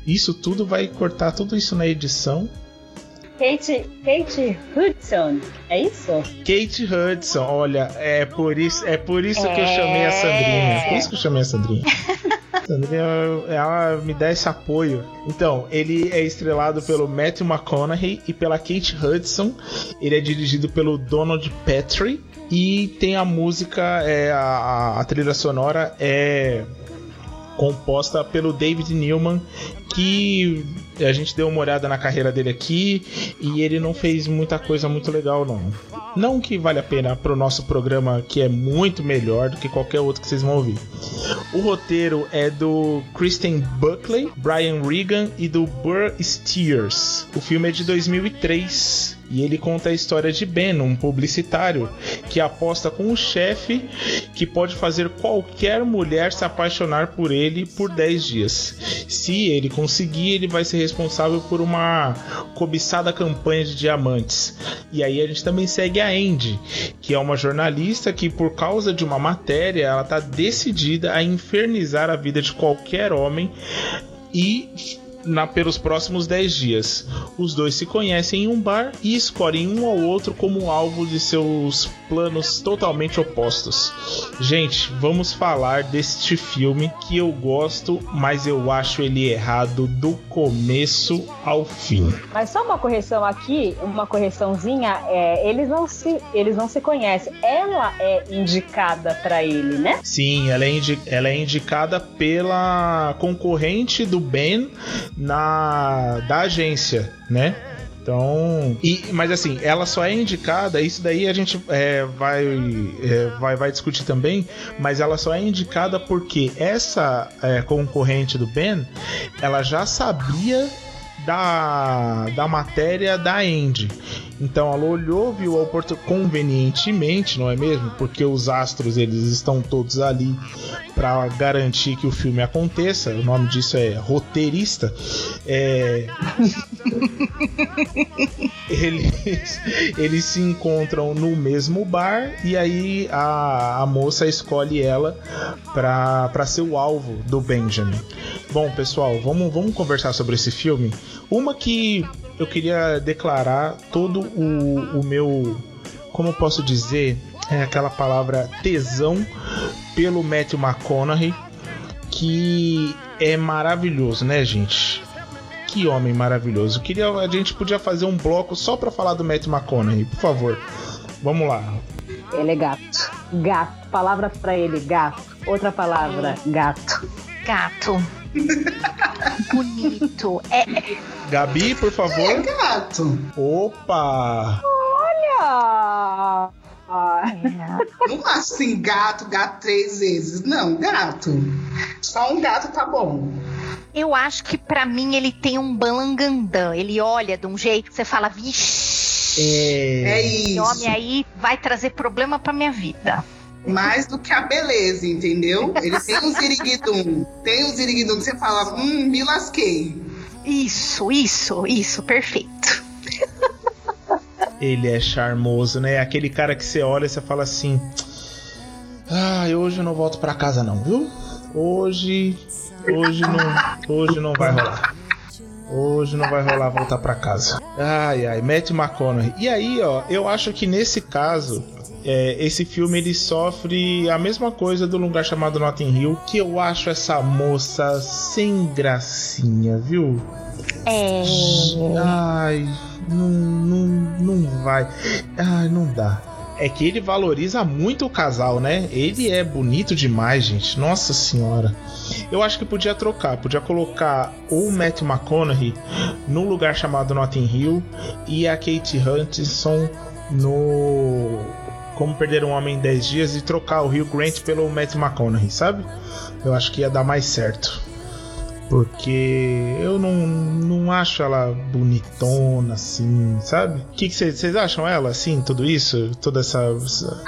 Isso tudo vai cortar tudo isso na edição. Kate, Kate Hudson, é isso? Kate Hudson, olha, é por isso, é por isso é... que eu chamei a Sandrinha. Por isso que eu chamei a Sandrinha. [laughs] Sandrinha, ela me dá esse apoio. Então, ele é estrelado pelo Matthew McConaughey e pela Kate Hudson. Ele é dirigido pelo Donald Petrie e tem a música, é, a, a trilha sonora é composta pelo David Newman, que a gente deu uma olhada na carreira dele aqui e ele não fez muita coisa muito legal, não. Não que vale a pena para o nosso programa, que é muito melhor do que qualquer outro que vocês vão ouvir. O roteiro é do Kristen Buckley, Brian Regan e do Burr Steers. O filme é de 2003 e ele conta a história de Ben, um publicitário que aposta com um chefe que pode fazer qualquer mulher se apaixonar por ele por 10 dias. Se ele conseguir, ele vai ser responsável por uma cobiçada campanha de diamantes. E aí a gente também segue a Andy, que é uma jornalista que por causa de uma matéria, ela está decidida a infernizar a vida de qualquer homem e na, pelos próximos 10 dias. Os dois se conhecem em um bar e escolhem um ao outro como alvo de seus planos totalmente opostos. Gente, vamos falar deste filme que eu gosto, mas eu acho ele errado do começo ao fim. Mas só uma correção aqui, uma correçãozinha, é, eles não se eles não se conhecem. Ela é indicada para ele, né? Sim, ela é, indi ela é indicada pela concorrente do Ben na da agência, né? Então, e, mas assim, ela só é indicada, isso daí a gente é, vai, é, vai, vai discutir também, mas ela só é indicada porque essa é, concorrente do Ben, ela já sabia da, da matéria da Andy. Então ela olhou, viu a oportunidade convenientemente, não é mesmo? Porque os astros eles estão todos ali para garantir que o filme aconteça. O nome disso é roteirista. É... [laughs] eles, eles se encontram no mesmo bar e aí a, a moça escolhe ela para ser o alvo do Benjamin. Bom, pessoal, vamos, vamos conversar sobre esse filme. Uma que eu queria declarar todo o, o meu. Como eu posso dizer? É aquela palavra tesão pelo Matthew McConaughey. que é maravilhoso, né, gente? Que homem maravilhoso. Queria, a gente podia fazer um bloco só para falar do Matt McConaughey, por favor. Vamos lá. Ele é gato. Gato. Palavra para ele, gato. Outra palavra, gato. Gato. [laughs] Bonito. É, Gabi, por É favor. gato. Opa! Olha! Ah, é. Não assim, gato, gato três vezes. Não, gato. Só um gato tá bom. Eu acho que pra mim ele tem um balangandã. Ele olha de um jeito que você fala, vixe, É É. esse isso. homem aí vai trazer problema pra minha vida. Mais do que a beleza, entendeu? Ele tem um ziriguidum. Tem um ziriguidum que você fala, hum, me lasquei. Isso, isso, isso, perfeito. Ele é charmoso, né? Aquele cara que você olha e você fala assim: Ah, hoje eu não volto pra casa, não, viu? Hoje. Hoje não, hoje não vai rolar. Hoje não vai rolar voltar pra casa. Ai, ai, Matt McConaughey. E aí, ó, eu acho que nesse caso, é, esse filme ele sofre a mesma coisa do lugar chamado Notting Hill, que eu acho essa moça sem gracinha, viu? É. Ai, não, não, não vai. Ai, não dá. É que ele valoriza muito o casal, né? Ele é bonito demais, gente. Nossa senhora. Eu acho que podia trocar. Podia colocar o Matt McConaughey no lugar chamado Notting Hill e a Kate Hudson no Como Perder um Homem em 10 Dias e trocar o Hugh Grant pelo Matt McConaughey, sabe? Eu acho que ia dar mais certo. Porque eu não, não acho ela bonitona assim, sabe? O que vocês acham ela assim, tudo isso? Toda essa. essa-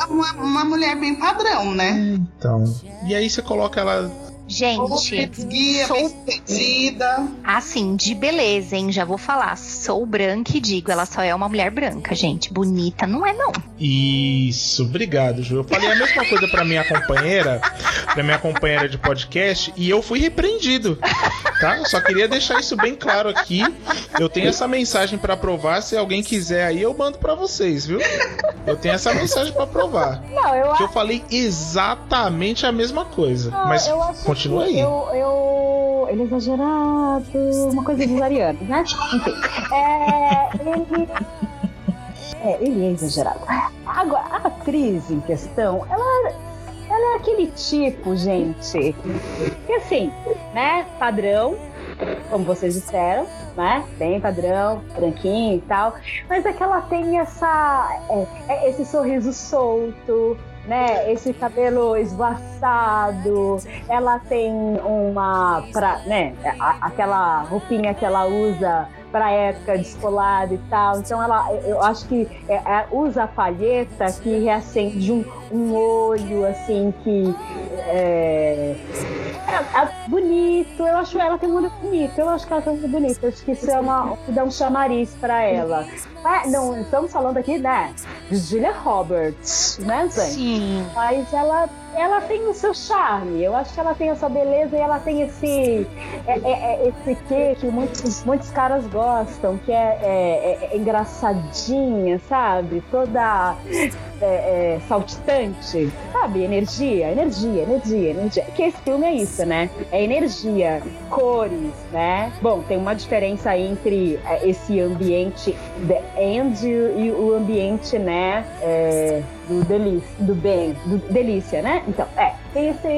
É uma, uma mulher bem padrão, né? Então. E aí você coloca ela. Gente, guia, sou- sucedida. assim, de beleza, hein? Já vou falar. Sou branca e digo, ela só é uma mulher branca, gente. Bonita não é, não. Isso, obrigado, Ju. Eu falei a mesma coisa pra minha companheira, pra minha companheira de podcast, e eu fui repreendido. Tá? Eu só queria deixar isso bem claro aqui. Eu tenho essa mensagem pra provar. Se alguém quiser aí, eu mando pra vocês, viu? Eu tenho essa mensagem pra provar. não, eu Que eu falei exatamente a mesma coisa. Não, Mas eu acho continua aí. Eu, eu- Ele é exagerado, uma coisa dos arianos, né? Enfim. É, ele. É, ele é exagerado. Agora, a atriz em questão, ela, ela é aquele tipo, gente, que assim, né? Padrão, como vocês disseram, né? Bem padrão, branquinho e tal. Mas é que ela tem essa, é, é esse sorriso solto, né? Esse cabelo esvoaçado. Ela tem uma, pra, né? aquela roupinha que ela usa para época descolada e tal. Então ela, eu acho que é, é, usa a palheta que reacende um, um olho assim que é, é- é bonito. Eu acho ela tem um olho bonito. Eu acho que ela tem um olho bonito. Eu acho que isso é uma que dá um chamariz para ela. Mas, não estamos falando aqui, né? De Julia Roberts, né, Zé? Sim. Mas ela, ela tem o seu charme. Eu acho que ela tem essa beleza e ela tem esse, é, é- é esse quê que muitos, muitos caras gostam, que é, é- é engraçadinha, sabe? Toda é, é, saltitante, sabe? Energia, energia, energia, energia. Que esse filme é isso, né? É energia, cores, né? Bom, tem uma diferença entre é, esse ambiente The End e o ambiente, né? é, do delícia, do bem, do delícia, né? Então, é, tem esse,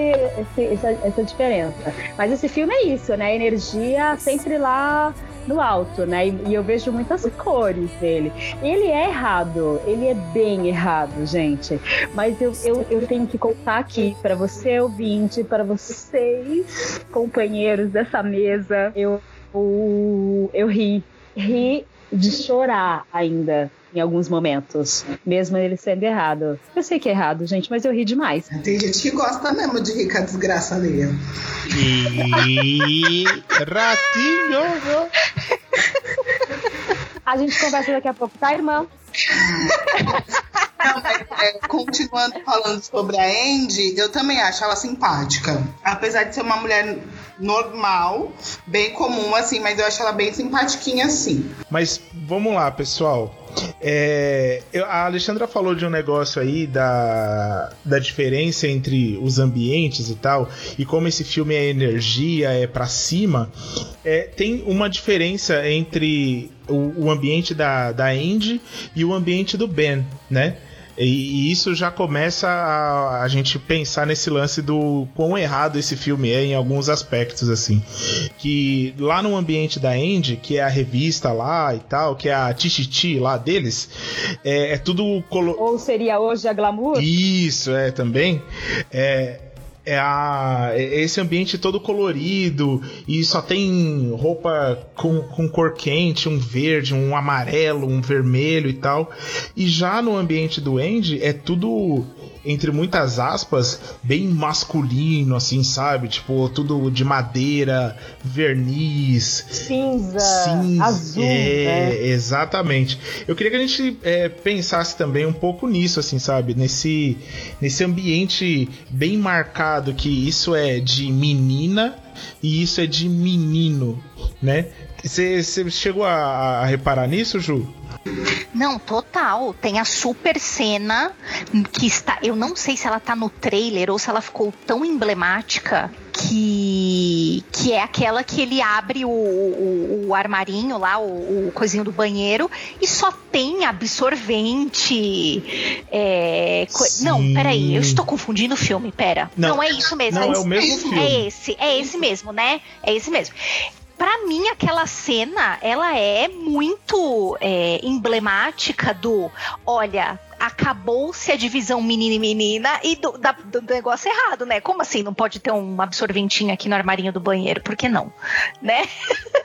esse- essa, essa diferença. Mas esse filme é isso, né? Energia sempre lá no alto, né? E, e eu vejo muitas cores dele. Ele é errado, ele é bem errado, gente. Mas eu, eu, eu tenho que contar aqui para você, ouvinte, para vocês, companheiros dessa mesa, eu, eu, eu ri. Ri de chorar ainda em alguns momentos, mesmo ele sendo errado. Eu sei que é errado, gente, mas eu ri demais. Tem gente que gosta mesmo de rica desgraça alheia. E. Ratinho! A gente conversa daqui a pouco, tá, irmã? Não, mas, é, continuando falando sobre a Andy, eu também acho ela simpática. Apesar de ser uma mulher normal, bem comum, assim, mas eu acho ela bem simpatiquinha, assim. Mas vamos lá, pessoal. É, a Alexandra falou de um negócio aí da, da diferença entre os ambientes e tal, e como esse filme é energia, é para cima. É, tem uma diferença entre o, o ambiente da, da Andy e o ambiente do Ben, né? E, e, isso já começa a, a, gente pensar nesse lance do quão errado esse filme é em alguns aspectos, assim. Que lá no ambiente da Andy, que é a revista lá e tal, que é a Tichiti lá deles, é, é tudo. Colo... Ou seria hoje a Glamour? Isso, é, também. É, é, a, é esse ambiente todo colorido e só tem roupa com, com cor quente, um verde, um amarelo, um vermelho e tal. E já no ambiente do Andy é tudo entre muitas aspas, bem masculino, assim, sabe? Tipo, tudo de madeira, verniz. Cinza, cinza azul. É, né? exatamente. Eu queria que a gente é, pensasse também um pouco nisso, assim, sabe? Nesse, nesse ambiente bem marcado que isso é de menina e isso é de menino, né? Você chegou a, a reparar nisso, Ju? Não, total. Tem a super cena que está. Eu não sei se ela tá no trailer ou se ela ficou tão emblemática que que é aquela que ele abre o, o, o armarinho lá, o, o, coisinho do banheiro e só tem absorvente. É, co... Não, peraí, eu estou confundindo o filme, pera. Não, não é isso mesmo. Não, é, é o mesmo filme. É esse, é esse mesmo, né? É esse mesmo para mim aquela cena ela é muito é, emblemática do olha acabou-se a divisão menina e menina e do, da, do, negócio errado, né? Como assim não pode ter um absorventinho aqui no armarinho do banheiro? Por que não? Né?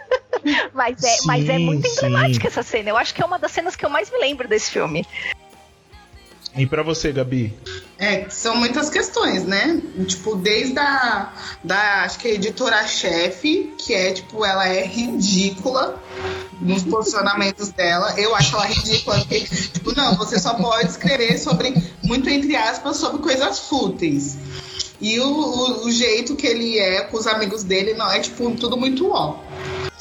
[laughs] mas, é, sim, mas é muito emblemática sim. essa cena. Eu acho que é uma das cenas que eu mais me lembro desse filme. E para você, Gabi? É, são muitas questões, né? Tipo, desde a da acho que a editora-chefe, que é tipo, ela é ridícula nos posicionamentos dela. Eu acho ela ridícula, porque, tipo, não, você só pode escrever sobre, muito entre aspas, sobre coisas fúteis. E o, o, o jeito que ele é com os amigos dele não é, tipo, tudo muito ó.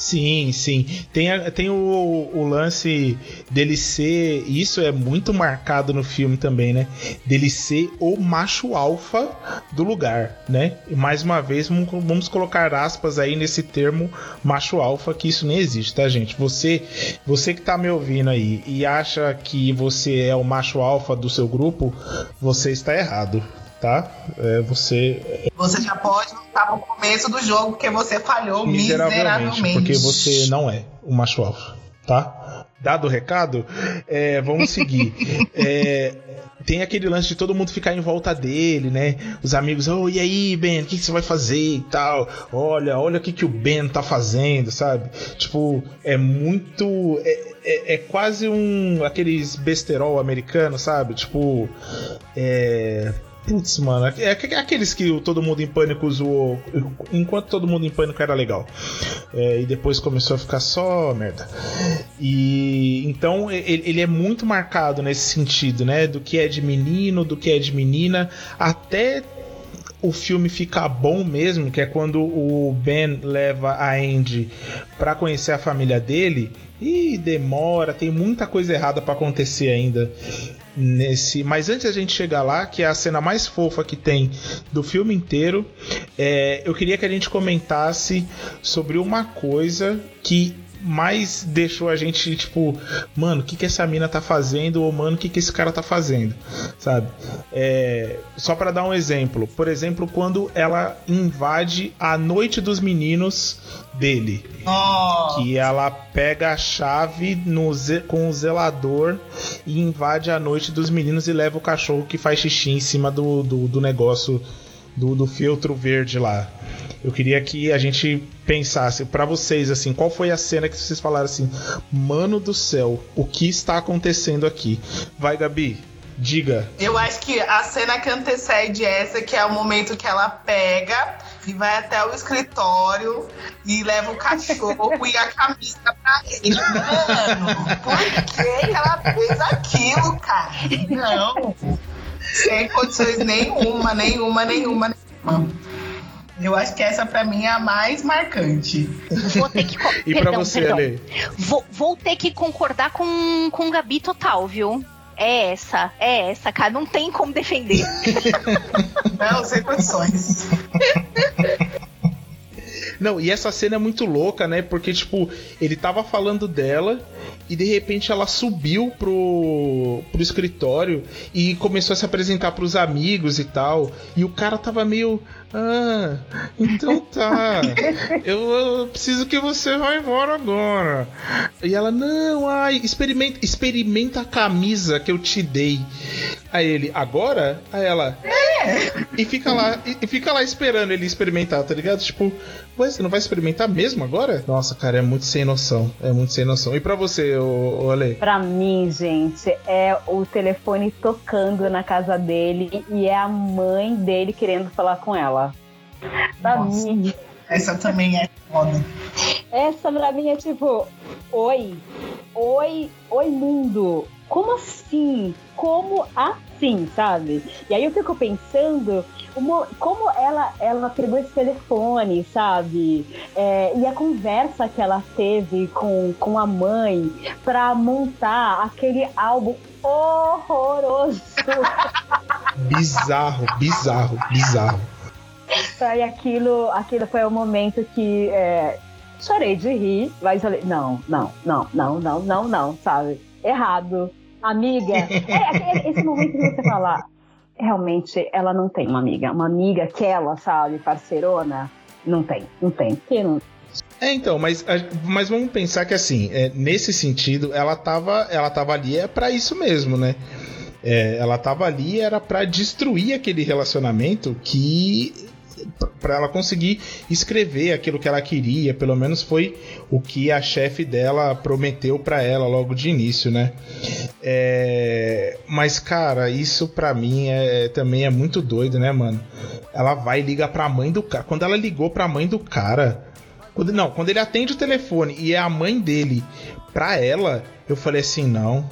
Sim, sim. Tem, a, tem o, o, lance dele ser. Isso é muito marcado no filme também, né? Dele ser o macho alfa do lugar, né? E mais uma vez, vamos, colocar aspas aí nesse termo macho alfa, que isso nem existe, tá, gente? Você, você que tá me ouvindo aí e acha que você é o macho alfa do seu grupo, você está errado tá? É, você. Você já pode lutar no começo do jogo porque você falhou miseravelmente. miseravelmente. Porque você não é o macho alfa, tá? Dado o recado, é, vamos seguir. é, tem aquele lance de todo mundo ficar em volta dele, né? Os amigos, oh, e aí, Ben, o que, que, você vai fazer e tal? Olha, olha o que, que o Ben tá fazendo, sabe? Tipo, é muito. É, é, é quase um. aqueles besterol americano, sabe? Tipo. É Putz, mano, é, é, aqueles que todo mundo em pânico zoou enquanto todo mundo em pânico era legal. É, e depois começou a ficar só merda. E então ele, ele, é muito marcado nesse sentido, né? Do que é de menino, do que é de menina, até o filme ficar bom mesmo, que é quando o Ben leva a Andy para conhecer a família dele. E demora, tem muita coisa errada para acontecer ainda nesse. Mas antes a gente chegar lá, que é a cena mais fofa que tem do filme inteiro, é, eu queria que a gente comentasse sobre uma coisa que mais deixou a gente, tipo, mano, o que, que essa mina tá fazendo? Ou, mano, o que, que esse cara tá fazendo? Sabe? É, só para dar um exemplo. Por exemplo, quando ela invade a noite dos meninos dele. Oh. Que ela pega a chave no, com o zelador e invade a noite dos meninos e leva o cachorro que faz xixi em cima do, do, do negócio do, do filtro verde lá. Eu queria que a gente pensasse para vocês assim, qual foi a cena que vocês falaram assim, mano do céu, o que está acontecendo aqui? Vai, Gabi, diga. Eu acho que a cena que antecede essa, que é o momento que ela pega e vai até o escritório e leva o cachorro e a camisa pra ele. Mano, por que ela fez aquilo, cara? Não. Sem condições nenhuma, nenhuma, nenhuma, nenhuma. Eu acho que essa para mim é a mais marcante. Vou ter que. [laughs] e para você, Ale? Vou, vou ter que concordar com, com o Gabi total, viu? É essa, é essa, cara. Não tem como defender. [laughs] Não, sem condições. Não, e essa cena é muito louca, né? Porque, tipo, ele tava falando dela e de repente ela subiu pro, pro escritório e começou a se apresentar pros amigos e tal. E o cara tava meio. Ah, então tá. [laughs] Eu, eu preciso que você vá embora agora. E ela, não, ai, experimenta, experimenta a camisa que eu te dei. Aí ele, agora? Aí ela. É. E fica lá, e fica lá esperando ele experimentar, tá ligado? Tipo, Ué, você não vai experimentar mesmo agora? Nossa, cara, é muito sem noção. É muito sem noção. E para você, ô, Ale? Pra mim, gente, é o telefone tocando na casa dele e é a mãe dele querendo falar com ela. Pra Nossa. mim. Essa também é foda. Essa pra mim é tipo, oi, oi, oi mundo. Como assim? Como assim, sabe? E aí eu fico pensando uma, como ela, ela pegou esse telefone, sabe? É, e a conversa que ela teve com, com a mãe para montar aquele álbum horroroso. [laughs] bizarro, bizarro, bizarro. E aquilo, aquilo foi o momento que é, chorei de rir, mas falei, não, não, não, não, não, não, não, sabe? Errado. Amiga, [laughs] é, é esse momento que você fala, realmente ela não tem uma amiga. Uma amiga que ela, sabe, parceirona, não tem, não tem. Que não... É, então, mas, mas vamos pensar que assim, é, nesse sentido, ela tava, ela tava ali é para isso mesmo, né? É, ela tava ali era para destruir aquele relacionamento que para ela conseguir escrever aquilo que ela queria, pelo menos foi o que a chefe dela prometeu para ela logo de início, né? É... Mas cara, isso para mim é também é muito doido, né, mano? Ela vai ligar para a mãe do cara. Quando ela ligou para a mãe do cara, quando, não, quando ele atende o telefone e é a mãe dele pra ela, eu falei assim, não.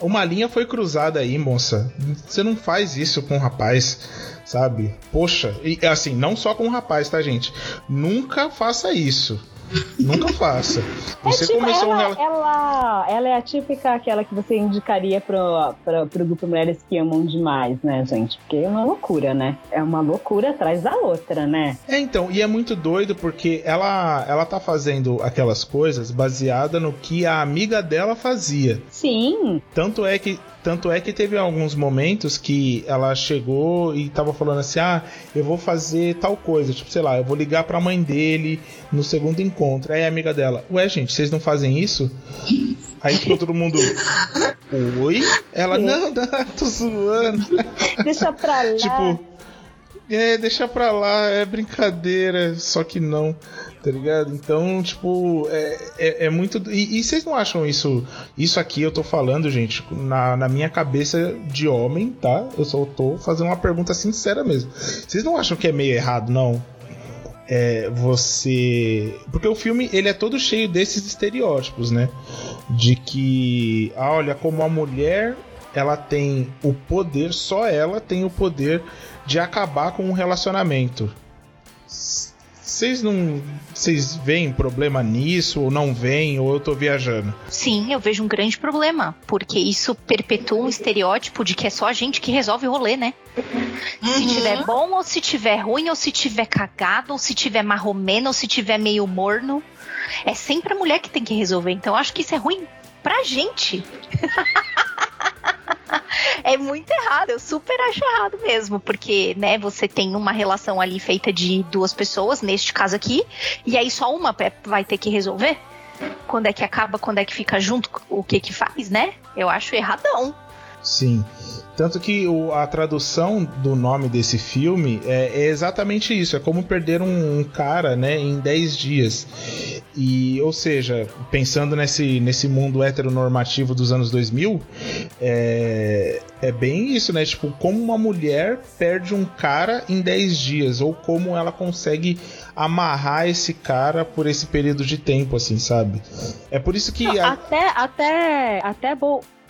Uma linha foi cruzada aí, moça. Você não faz isso com o rapaz sabe? Poxa, e assim, não só com o rapaz, tá, gente? Nunca faça isso. Nunca faça. [laughs] É você é tipo, começou ela, um ela, ela é a típica aquela que você indicaria pro, pro, pro grupo Mulheres que Amam Demais, né, gente? Porque é uma loucura, né? É uma loucura atrás da outra, né? É, então, e é muito doido porque ela, ela tá fazendo aquelas coisas baseada no que a amiga dela fazia. Sim. Tanto é que tanto é que teve alguns momentos que ela chegou e tava falando assim: ah, eu vou fazer tal coisa. Tipo, sei lá, eu vou ligar pra mãe dele no segundo encontro. Aí a amiga dela: ué, gente, vocês não fazem isso? Aí ficou todo mundo. Oi? Ela, é. não, não, [laughs] tô zoando. Deixa pra [laughs] lá. Tipo, é, deixa pra lá, é brincadeira, só que não tá ligado? Então, tipo, é, é, é muito. E, e, vocês não acham isso? Isso aqui eu tô falando, gente, na, na minha cabeça de homem, tá? Eu só tô fazendo uma pergunta sincera mesmo. Vocês não acham que é meio errado, não? É, você. Porque o filme ele é todo cheio desses estereótipos, né? De que, ah, olha, como a mulher ela tem o poder, só ela tem o poder de acabar com um relacionamento. Vocês não. Vocês veem problema nisso, ou não veem, ou eu tô viajando? Sim, eu vejo um grande problema. Porque isso perpetua um estereótipo de que é só a gente que resolve o rolê, né? Uhum. Se tiver bom, ou se tiver ruim, ou se tiver cagado, ou se tiver marromeno, ou se tiver meio morno. É sempre a mulher que tem que resolver. Então eu acho que isso é ruim pra gente. [laughs] é muito errado, eu super acho errado mesmo, porque, né, você tem uma relação ali feita de duas pessoas, neste caso aqui, e aí só uma vai ter que resolver? Quando é que acaba, quando é que fica junto, o que que faz, né? Eu acho erradão. Sim. Tanto que o, a tradução do nome desse filme é, é exatamente isso: é como perder um, um, cara né, em 10 dias. E, ou seja, pensando nesse, nesse mundo heteronormativo dos anos 2000, é, é bem isso, né? Tipo, como uma mulher perde um cara em 10 dias, ou como ela consegue amarrar esse cara por esse período de tempo, assim, sabe? É por isso que. Não, a... Até, até, até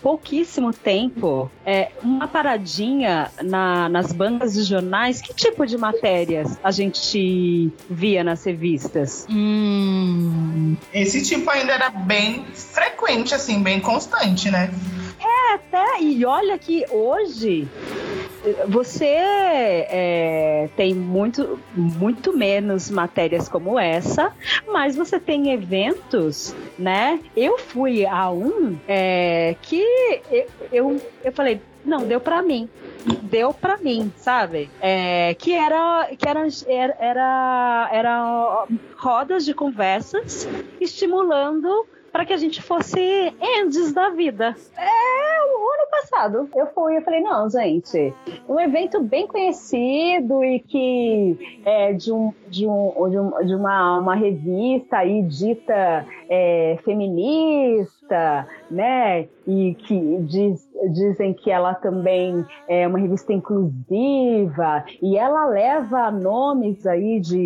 pouquíssimo tempo é, uma paradinha na, nas bancas de jornais. Que tipo de matérias a gente via nas revistas? Hum. Esse tipo ainda era bem frequente, assim, bem constante, né? É, até. E olha que hoje você é, tem muito, muito menos matérias como essa, mas você tem eventos, né? Eu fui a um é, que eu, eu, eu falei, não, deu para mim deu para mim, sabe? É, que era que era, era, era rodas de conversas estimulando para que a gente fosse endes da vida. É, o ano passado eu fui, eu falei, não, gente, um evento bem conhecido e que é de, um, de, um, de, um, de uma, uma revista aí dita é, feminista, né? E que diz, dizem que ela também é uma revista inclusiva e ela leva nomes aí de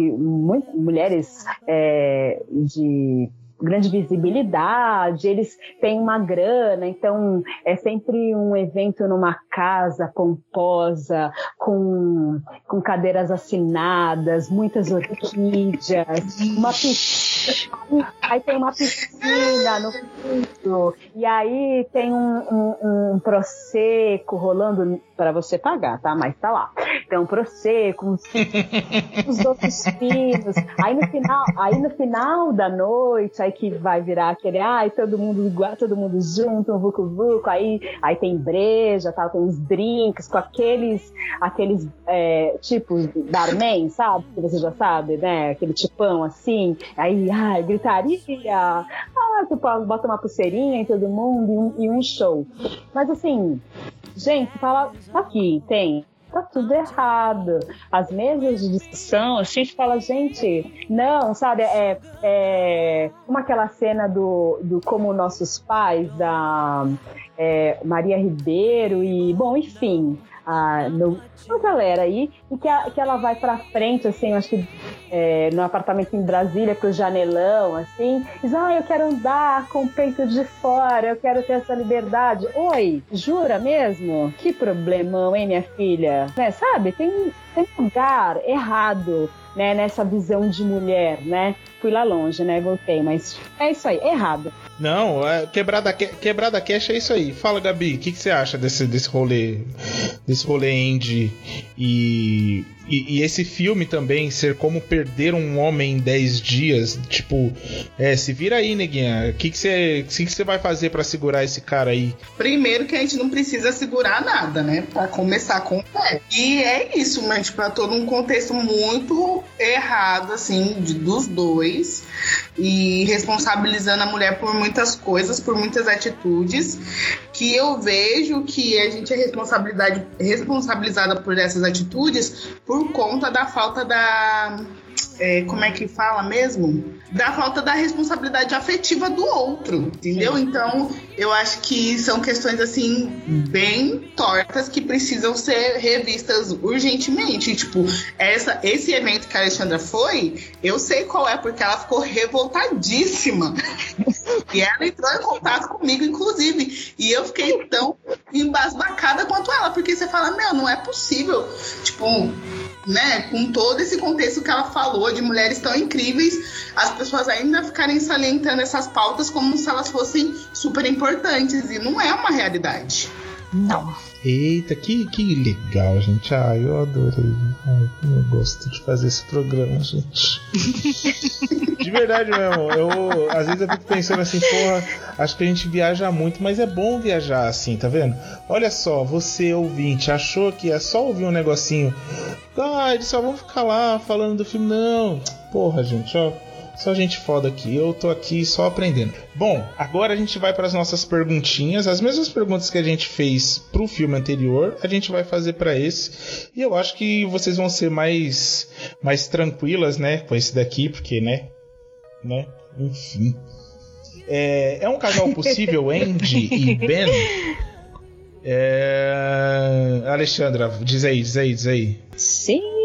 mulheres é, de grande visibilidade, eles têm uma grana, então é sempre um evento numa casa pomposa, com, com cadeiras assinadas, muitas orquídeas, uma piscina, aí tem uma piscina no fundo, e aí tem um, um, um prosecco rolando para você pagar, tá? Mas tá lá. Prosecco, uns, uns outros pinos. Aí no final, aí no final da noite, aí que vai virar aquele, ai, todo mundo igual, todo mundo junto, um vucu vucu, aí, aí tem breja, tal, tem uns drinks com aqueles, aqueles é, tipos barman, sabe? Que você já sabe, né? Aquele tipão assim, aí, ai, gritaria, ah, tu bota uma pulseirinha em todo mundo e um, e um show. Mas assim, gente, fala, aqui, tem tá tudo errado. As mesas de discussão, a gente fala, gente, não, sabe, é, é como aquela cena do, do como nossos pais, da é, Maria Ribeiro e, bom, enfim, a, no, uma galera aí, e que, a, que ela vai pra frente, assim, acho que é, no apartamento em Brasília, pro janelão, assim, diz, ah, eu quero andar com o peito de fora, eu quero ter essa liberdade. Oi, jura mesmo? Que problemão, hein, minha filha? Né, sabe, tem, tem lugar errado né, nessa visão de mulher, né? Fui lá longe, né? Voltei, mas é isso aí, errado. Não, é, quebrada, quebrada cash é isso aí. Fala, Gabi, o que, que, você acha desse, desse rolê? Desse rolê indie e e, e, esse filme também, ser como perder um homem em 10 dias, tipo, é, se vira aí, neguinha. O que você que que que vai fazer para segurar esse cara aí? Primeiro que a gente não precisa segurar nada, né? Pra começar com o pé. E é isso, mas tipo, é todo um contexto muito errado, assim, de, dos dois. E responsabilizando a mulher por muitas coisas, por muitas atitudes. Que eu vejo que a gente é responsabilidade, responsabilizada por essas atitudes por conta da falta da. É, como é que fala mesmo? Da falta da responsabilidade afetiva do outro, entendeu? Então, eu acho que são questões assim bem tortas que precisam ser revistas urgentemente. Tipo, essa, esse evento que a Alexandra foi, eu sei qual é, porque ela ficou revoltadíssima. e ela entrou em contato comigo, inclusive. E eu fiquei tão embasbacada quanto ela, porque você fala, meu, não é possível. Tipo, né, com todo esse contexto que ela falou de mulheres tão incríveis, as pessoas ainda ficarem salientando essas pautas como se elas fossem super importantes e não é uma realidade. Não. Eita, que, que legal, gente. Ah, eu adorei. Ai, como eu gosto de fazer esse programa, gente. de verdade mesmo. Eu, às vezes eu fico pensando assim, porra, acho que a gente viaja muito, mas é bom viajar assim, tá vendo? Olha só, você ouvinte, achou que é só ouvir um negocinho. Ah, eles só vão ficar lá falando do filme. Não. Porra, gente, ó só gente foda aqui. Eu tô aqui só aprendendo. Bom, agora a gente vai para as nossas perguntinhas. As mesmas perguntas que a gente fez pro filme anterior, a gente vai fazer para esse. E eu acho que vocês vão ser mais mais tranquilas, né, com esse daqui, porque, né, né, enfim. É, é um casal [laughs] possível, Andy e Ben? É... Alexandra, diz aí, diz aí, diz aí. Sim.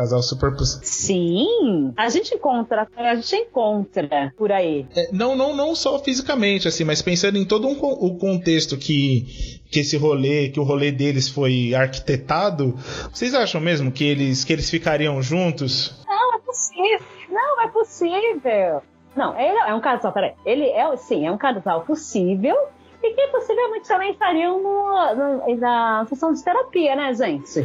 Casal super possível. Sim, a gente encontra, a gente encontra por aí. É, não, não, não só fisicamente, assim, mas pensando em todo um, o contexto que, que esse rolê, que o rolê deles foi arquitetado, vocês acham mesmo que eles, que eles ficariam juntos? Não, é possível. Não, é possível. Não, ele é um casal, peraí. Ele é, sim, é um casal possível e que possivelmente também estariam no, no, na sessão de terapia, né, gente?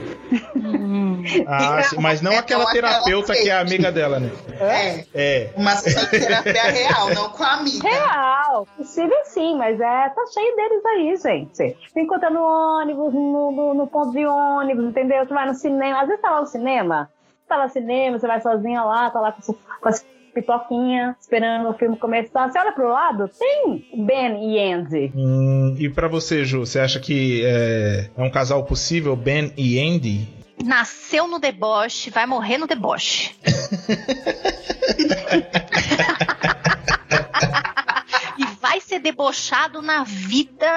Hum. Ah, [laughs] mas não aquela terapeuta que é amiga dela, né? É. é. Uma sessão de terapia real, não com a amiga. Real, possível sim, mas é, tá cheio deles aí, gente. Você encontra no ônibus, no, no, no ponto de ônibus, entendeu? Você vai no cinema, às vezes tá lá no cinema, tá lá no cinema, você vai sozinha lá, tá lá com, com as pipoquinha, esperando o filme começar. Você olha pro lado, tem Ben e Andy. Hum, e para você, Ju, você acha que é, é um casal possível, Ben e Andy? Nasceu no deboche, vai morrer no deboche. [laughs] [laughs] vai ser debochado na vida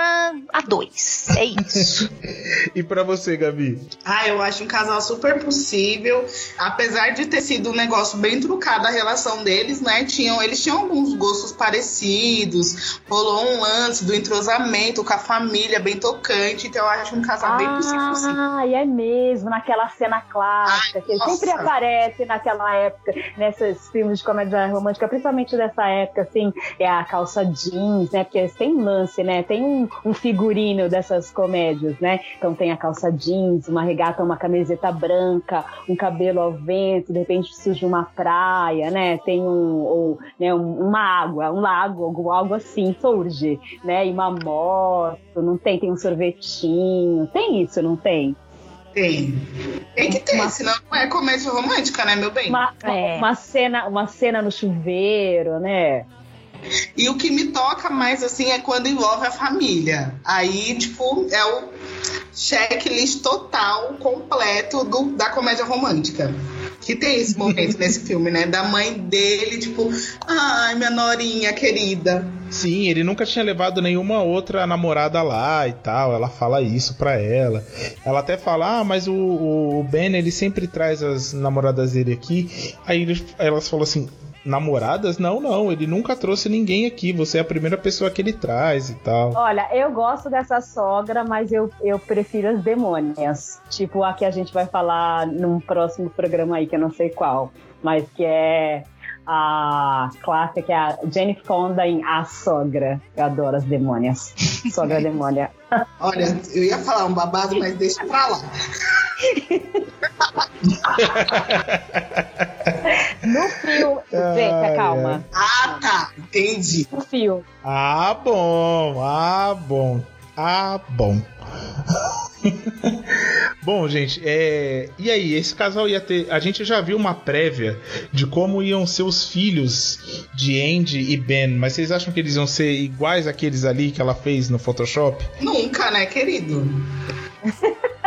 a dois. É isso. [laughs] e para você, Gabi? Ah, eu acho um casal super possível. Apesar de ter sido um negócio bem trucado a relação deles, né? Tinham, eles tinham alguns gostos parecidos. Rolou um lance do entrosamento com a família bem tocante. Então eu acho um casal ah, bem possível. Ah, e é mesmo, naquela cena clássica, Ai, que nossa. sempre aparece naquela época, nesses filmes de comédia romântica, principalmente dessa época, assim, é a calça jeans jeans, né? Porque tem lance, né? Tem um, um, figurino dessas comédias, né? Então tem a calça jeans, uma regata, uma camiseta branca, um cabelo ao vento, de repente surge uma praia, né? Tem um, ou, né, uma água, um lago, algo, algo assim surge, né? E uma moto, não tem? Tem um sorvetinho, tem isso, não tem? Tem. Tem que ter, uma... senão não é comédia romântica, né, meu bem? Uma, é. uma, cena, uma cena no chuveiro, né? E o que me toca mais assim é quando envolve a família. Aí, tipo, é o checklist total, completo do, da comédia romântica. Que tem esse momento [laughs] nesse filme, né? Da mãe dele, tipo, ai, minha norinha querida. Sim, ele nunca tinha levado nenhuma outra namorada lá e tal. Ela fala isso pra ela. Ela até fala, ah, mas o, o Ben, ele sempre traz as namoradas dele aqui. Aí elas falam assim, namoradas? Não, não, ele nunca trouxe ninguém aqui. Você é a primeira pessoa que ele traz e tal. Olha, eu gosto dessa sogra, mas eu, eu prefiro as demônias. Tipo a que a gente vai falar num próximo programa aí, que eu não sei qual. Mas que é a clássica, que é a Jenny Fonda em A Sogra. Eu adoro as demônias. [laughs] Sogra demônia. Olha, eu ia falar um babado, mas deixa pra lá. [laughs] Entendi. No fio. Ah, bom. Ah, bom. Ah, bom. [laughs] Bom, gente, é... e aí? Esse casal ia ter. A gente já viu uma prévia de como iam ser os filhos de Andy e Ben, mas vocês acham que eles iam ser iguais àqueles ali que ela fez no Photoshop? Nunca, né, querido? [laughs]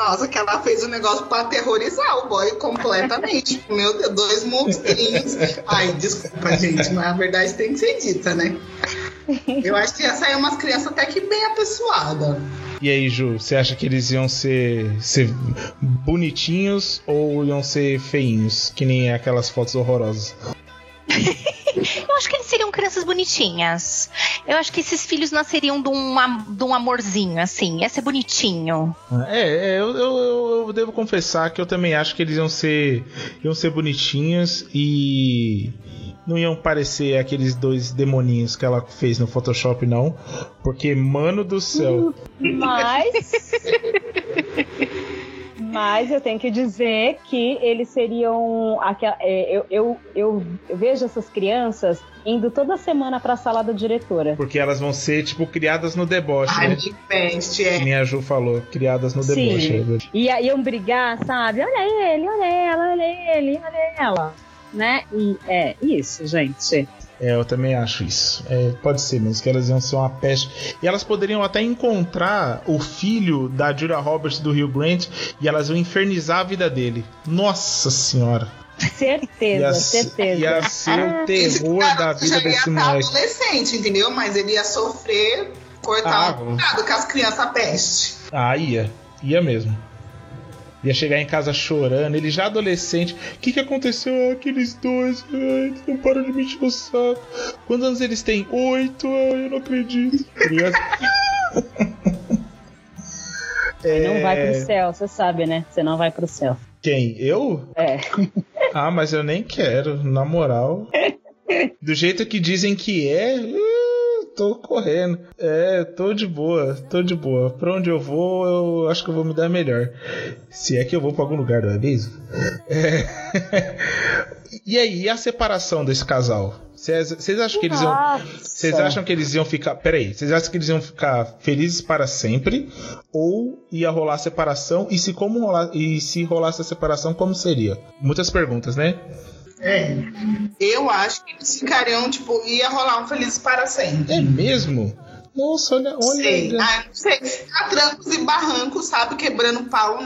Nossa, que ela fez um negócio pra aterrorizar o boy completamente. [laughs] Meu Deus, dois monstrinhos. Ai, desculpa, gente, mas a verdade tem que ser dita, né? Eu acho que ia sair umas crianças até que bem apessoadas. E aí, Ju, você acha que eles iam ser, ser bonitinhos ou iam ser feinhos? Que nem aquelas fotos horrorosas. Eu acho que eles seriam crianças bonitinhas. Eu acho que esses filhos nasceriam de um, de um amorzinho, assim. Ia ser bonitinho. É, é eu, eu, eu, devo confessar que eu também acho que eles iam ser, iam ser bonitinhos e não iam parecer aqueles dois demoninhos que ela fez no Photoshop, não. Porque, mano do céu. Mas. [laughs] Mas eu tenho que dizer que eles seriam. É, eu, eu, eu, vejo essas crianças indo toda semana pra sala da diretora. Porque elas vão ser, tipo, criadas no deboche, Ai, né? Best, é. Que a Ju falou, criadas no deboche. Sim. É e iam brigar, sabe? Olha ele, olha ela, olha ele, olha ela. Né? E é isso, gente. É, eu também acho isso. É, pode ser mesmo, que elas iam ser uma peste. E elas poderiam até encontrar o filho da Julia Roberts do Rio Grant e elas iam infernizar a vida dele. Nossa senhora. Certeza, ia, certeza. Ia ser o terror da vida desse moleque. adolescente, entendeu? Mas ele ia sofrer, cortar ah, um com as crianças peste. Ah, ia. Ia mesmo. Ia chegar em casa chorando, ele já adolescente. O que, que aconteceu? Aqueles dois, ai, não param de me encher o saco. Quantos anos eles têm? Oito, ai, eu não acredito. [laughs] É... Não vai pro céu, você sabe, né? Você não vai pro céu. Quem? Eu? É. [laughs] Ah, mas eu nem quero, na moral. [laughs] Do jeito que dizem que é, uh, tô correndo. É, tô de boa, tô de boa. Pra onde eu vou, eu acho que eu vou me dar melhor. Se é que eu vou pra algum lugar, não é mesmo? É. [laughs] E aí, e a separação desse casal? Vocês acham que eles iam. Vocês acham que eles iam ficar. Peraí, vocês acham que eles iam ficar felizes para sempre? Ou ia rolar separação? E se como rolar. E se rolasse a separação, como seria? Muitas perguntas, né? É. Eu acho que eles ficariam, tipo, ia rolar um felizes para sempre. É mesmo? Nossa, olha, olha. Sei. Ah, não sei. A trancos e barrancos, sabe? Quebrando pau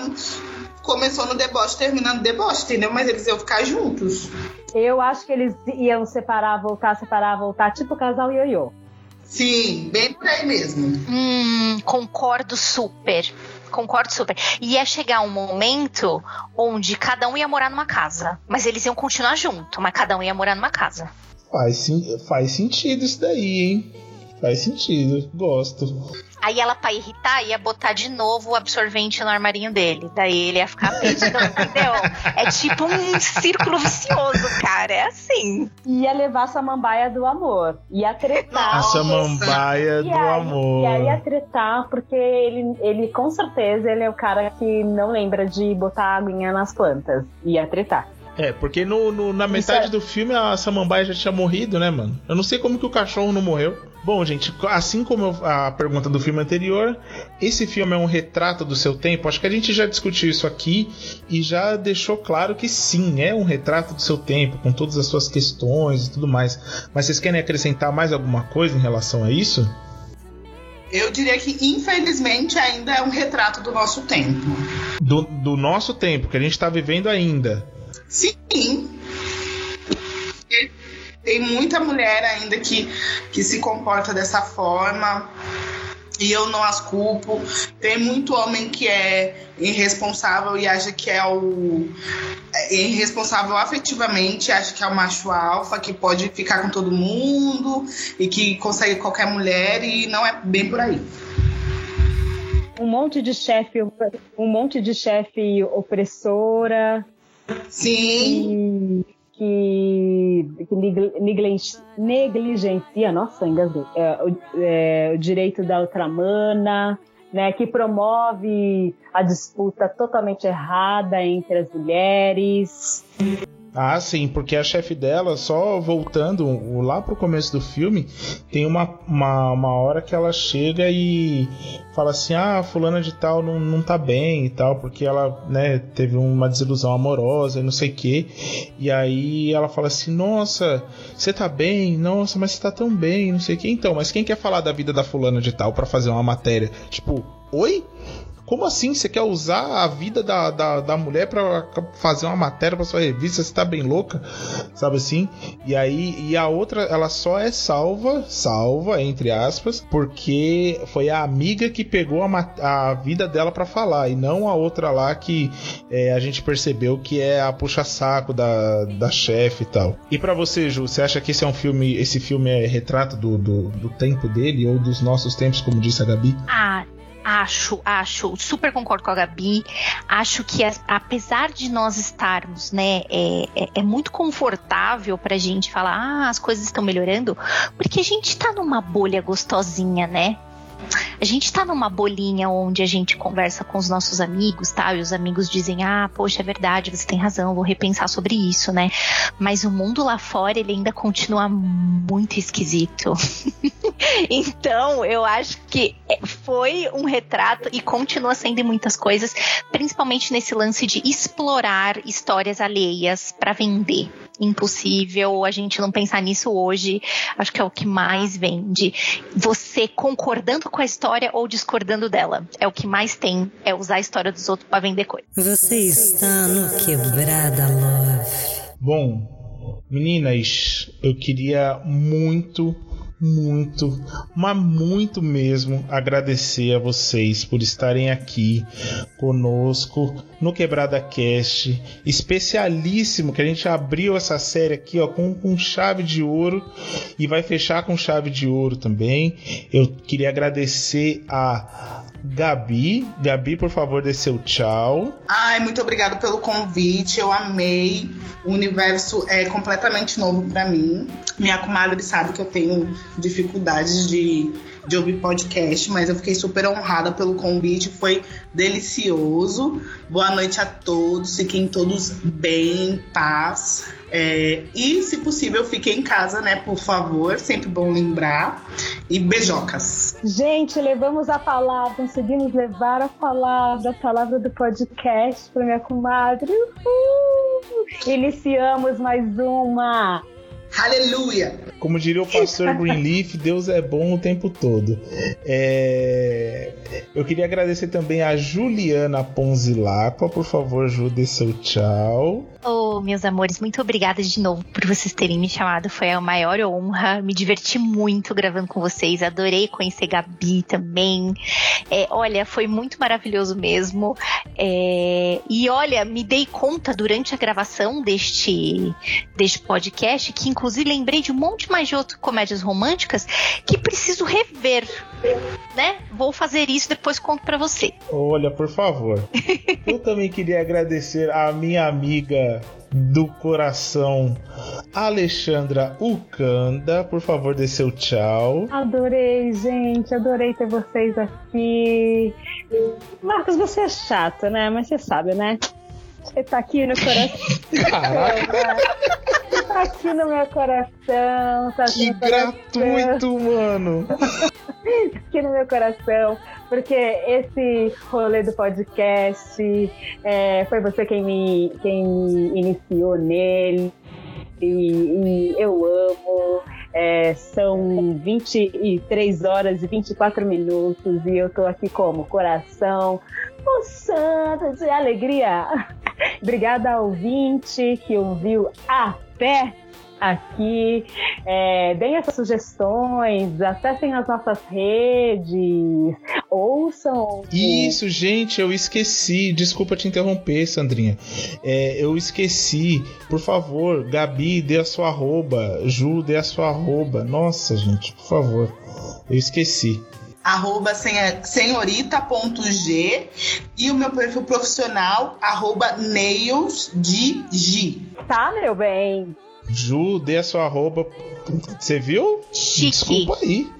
começou no deboche, terminando no deboche, entendeu? Mas eles iam ficar juntos. Eu acho que eles iam separar, voltar, separar, voltar, tipo casal ioiô. Sim, bem por aí mesmo. Hum, concordo super. Concordo super. Ia chegar um momento onde cada um ia morar numa casa. Mas eles iam continuar junto, mas cada um ia morar numa casa. Faz, faz sentido isso daí, hein? Faz sentido, gosto. Aí ela, pra irritar, ia botar de novo o absorvente no armarinho dele. Daí ele ia ficar perdido, [laughs] entendeu? É tipo um círculo vicioso, cara. É assim. Ia levar a samambaia do amor. Ia tretar. A samambaia do aí, amor. E aí ia tretar, porque ele, ele, com certeza, ele é o cara que não lembra de botar aguinha nas plantas. Ia tretar. É, porque no, no na metade é... do filme a Samambaia já tinha morrido, né, mano? Eu não sei como que o cachorro não morreu. Bom, gente, assim como a pergunta do filme anterior, esse filme é um retrato do seu tempo. Acho que a gente já discutiu isso aqui e já deixou claro que sim, é um retrato do seu tempo, com todas as suas questões e tudo mais. Mas vocês querem acrescentar mais alguma coisa em relação a isso? Eu diria que, infelizmente, ainda é um retrato do nosso tempo. Do, do nosso tempo, que a gente está vivendo ainda. Sim. Tem muita mulher ainda que, que se comporta dessa forma e eu não as culpo. Tem muito homem que é irresponsável e acha que é o é irresponsável afetivamente, acha que é o macho alfa, que pode ficar com todo mundo e que consegue qualquer mulher e não é bem por aí. Um monte de chefe, um monte de chefe opressora, Sim. Que, que, negligencia, nossa, engasguei, é, o, é, o direito da outra mana, né, que promove a disputa totalmente errada entre as mulheres. Ah, sim, porque a chefe dela, só voltando lá pro começo do filme, tem uma, uma, uma hora que ela chega e fala assim: ah, fulana de tal não, não tá bem e tal, porque ela, né, teve uma desilusão amorosa e não sei o quê. E aí ela fala assim: nossa, você tá bem? Nossa, mas você tá tão bem, não sei o quê. Então, mas quem quer falar da vida da fulana de tal para fazer uma matéria? Tipo, oi? Como assim? Você quer usar a vida da, da, da mulher para fazer uma matéria para sua revista? Você tá bem louca? Sabe assim? E aí, e a outra, ela só é salva, salva, entre aspas, porque foi a amiga que pegou a, a vida dela para falar, e não a outra lá que é, a gente percebeu que é a puxa-saco da, da chefe e tal. E para você, Ju, você acha que esse é um filme, esse filme é retrato do, do, do tempo dele ou dos nossos tempos, como disse a Gabi? Ah, Acho, acho, super concordo com a Gabi. Acho que apesar de nós estarmos, né, é, é, é muito confortável pra gente falar, ah, as coisas estão melhorando, porque a gente tá numa bolha gostosinha, né? A gente tá numa bolinha onde a gente conversa com os nossos amigos, tá? E os amigos dizem: "Ah, poxa, é verdade, você tem razão, vou repensar sobre isso, né?" Mas o mundo lá fora, ele ainda continua muito esquisito. [laughs] então, eu acho que foi um retrato e continua sendo em muitas coisas, principalmente nesse lance de explorar histórias alheias para vender impossível a gente não pensar nisso hoje. Acho que é o que mais vende. Você concordando com a história ou discordando dela. É o que mais tem, é usar a história dos outros para vender coisa. Você está no Quebrada Love. Bom, meninas, eu queria muito muito, mas muito mesmo agradecer a vocês por estarem aqui conosco no Quebrada Cast, especialíssimo que a gente abriu essa série aqui ó, com, com chave de ouro e vai fechar com chave de ouro também. Eu queria agradecer a Gabi. Gabi, por favor, dê seu tchau. Ai, muito obrigado pelo convite. Eu amei. O universo é completamente novo para mim. Minha comadre sabe que eu tenho dificuldades de, de ouvir podcast, mas eu fiquei super honrada pelo convite. Foi delicioso. Boa noite a todos. Fiquem todos bem, em paz. É, e, se possível, fiquem em casa, né? Por favor. Sempre bom lembrar. E beijocas. Gente, levamos a palavra, conseguimos levar a palavra, a palavra do podcast para minha comadre. Uhul! Iniciamos mais uma. Aleluia! Como diria o pastor Greenleaf, Deus é bom o tempo todo. É... Eu queria agradecer também a Juliana Ponzilapa. Por favor, Ju, dê seu tchau. Oh, meus amores, muito obrigada de novo por vocês terem me chamado. Foi a maior honra. Me diverti muito gravando com vocês. Adorei conhecer Gabi também. É, olha, foi muito maravilhoso mesmo. É, e olha, me dei conta durante a gravação deste, deste podcast que, inclusive, lembrei de um monte mais de outras comédias românticas que preciso rever. Né? Vou fazer isso depois conto para você. Olha, por favor. [laughs] Eu também queria agradecer a minha amiga do coração, Alexandra Ucanda. Por favor, dê seu tchau. Adorei, gente. Adorei ter vocês aqui. Marcos, você é chato, né? Mas você sabe, né? Você tá aqui no coração. Caraca. Você tá aqui no meu coração. Tá Que no coração. gratuito, mano. aqui no meu coração, porque esse rolê do podcast é, foi você quem me, quem me iniciou nele. E, e eu amo. É, são 23 horas e 24 minutos e eu tô aqui como coração pulsando de alegria. [laughs] Obrigada ao ouvinte que ouviu até aqui. É, deem essas sugestões, acessem as nossas redes, ouçam. Isso, gente, eu esqueci. Desculpa te interromper, Sandrinha. É, eu esqueci. Por favor, Gabi, dê a sua arroba. Ju, dê a sua arroba. Nossa, gente, por favor. Eu esqueci. arroba senhorita.g e o meu perfil profissional, arroba nailsdg. Tá, meu bem? Ju, dê a sua arroba. Você viu? Chique. Desculpa aí.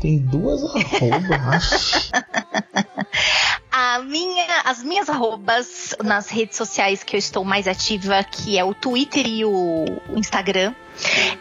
Tem duas arrobas. [laughs] A minha, as minhas arrobas nas redes sociais que eu estou mais ativa, que é o Twitter e o Instagram,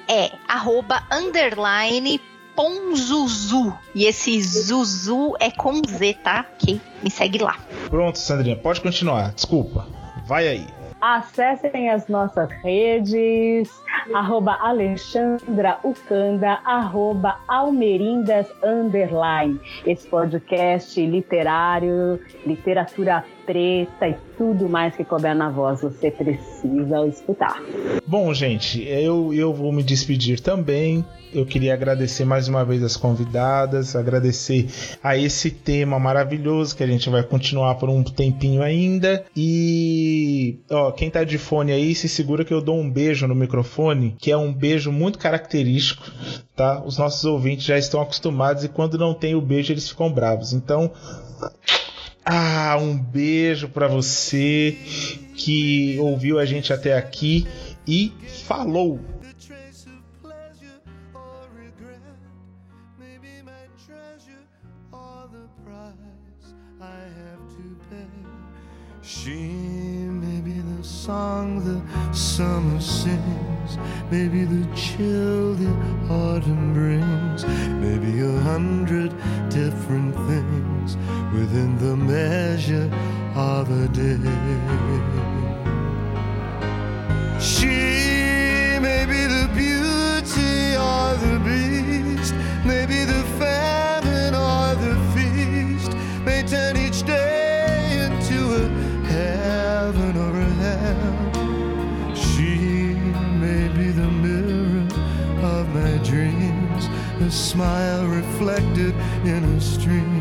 é arroba underline ponzuzu. E esse Zuzu é com Z, tá? Ok? Me segue lá. Pronto, Sandrinha, pode continuar. Desculpa. Vai aí. Acessem as nossas redes, arroba Alexandra Ucanda, arroba Almerindas Underline. Esse podcast literário, literatura preta e tudo mais que couber na voz, você precisa escutar. Bom, gente, eu, eu vou me despedir também. Eu queria agradecer mais uma vez as convidadas, agradecer a esse tema maravilhoso que a gente vai continuar por um tempinho ainda. E, ó, quem tá de fone aí, se segura que eu dou um beijo no microfone, que é um beijo muito característico, tá? Os nossos ouvintes já estão acostumados e quando não tem o beijo eles ficam bravos. Então, ah, um beijo pra você que ouviu a gente até aqui e falou! She may be the song the summer sings, maybe the chill the autumn brings, maybe a hundred different things within the measure of a day. She may be the beauty or the beast, maybe the famine or the feast, may turn each day into a heaven or a hell. She may be the mirror of my dreams, a smile reflected in a stream.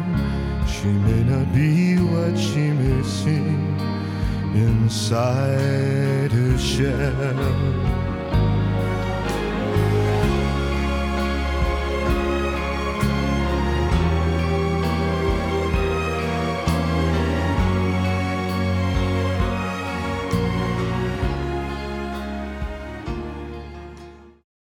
She may not be what she may seem inside her shell.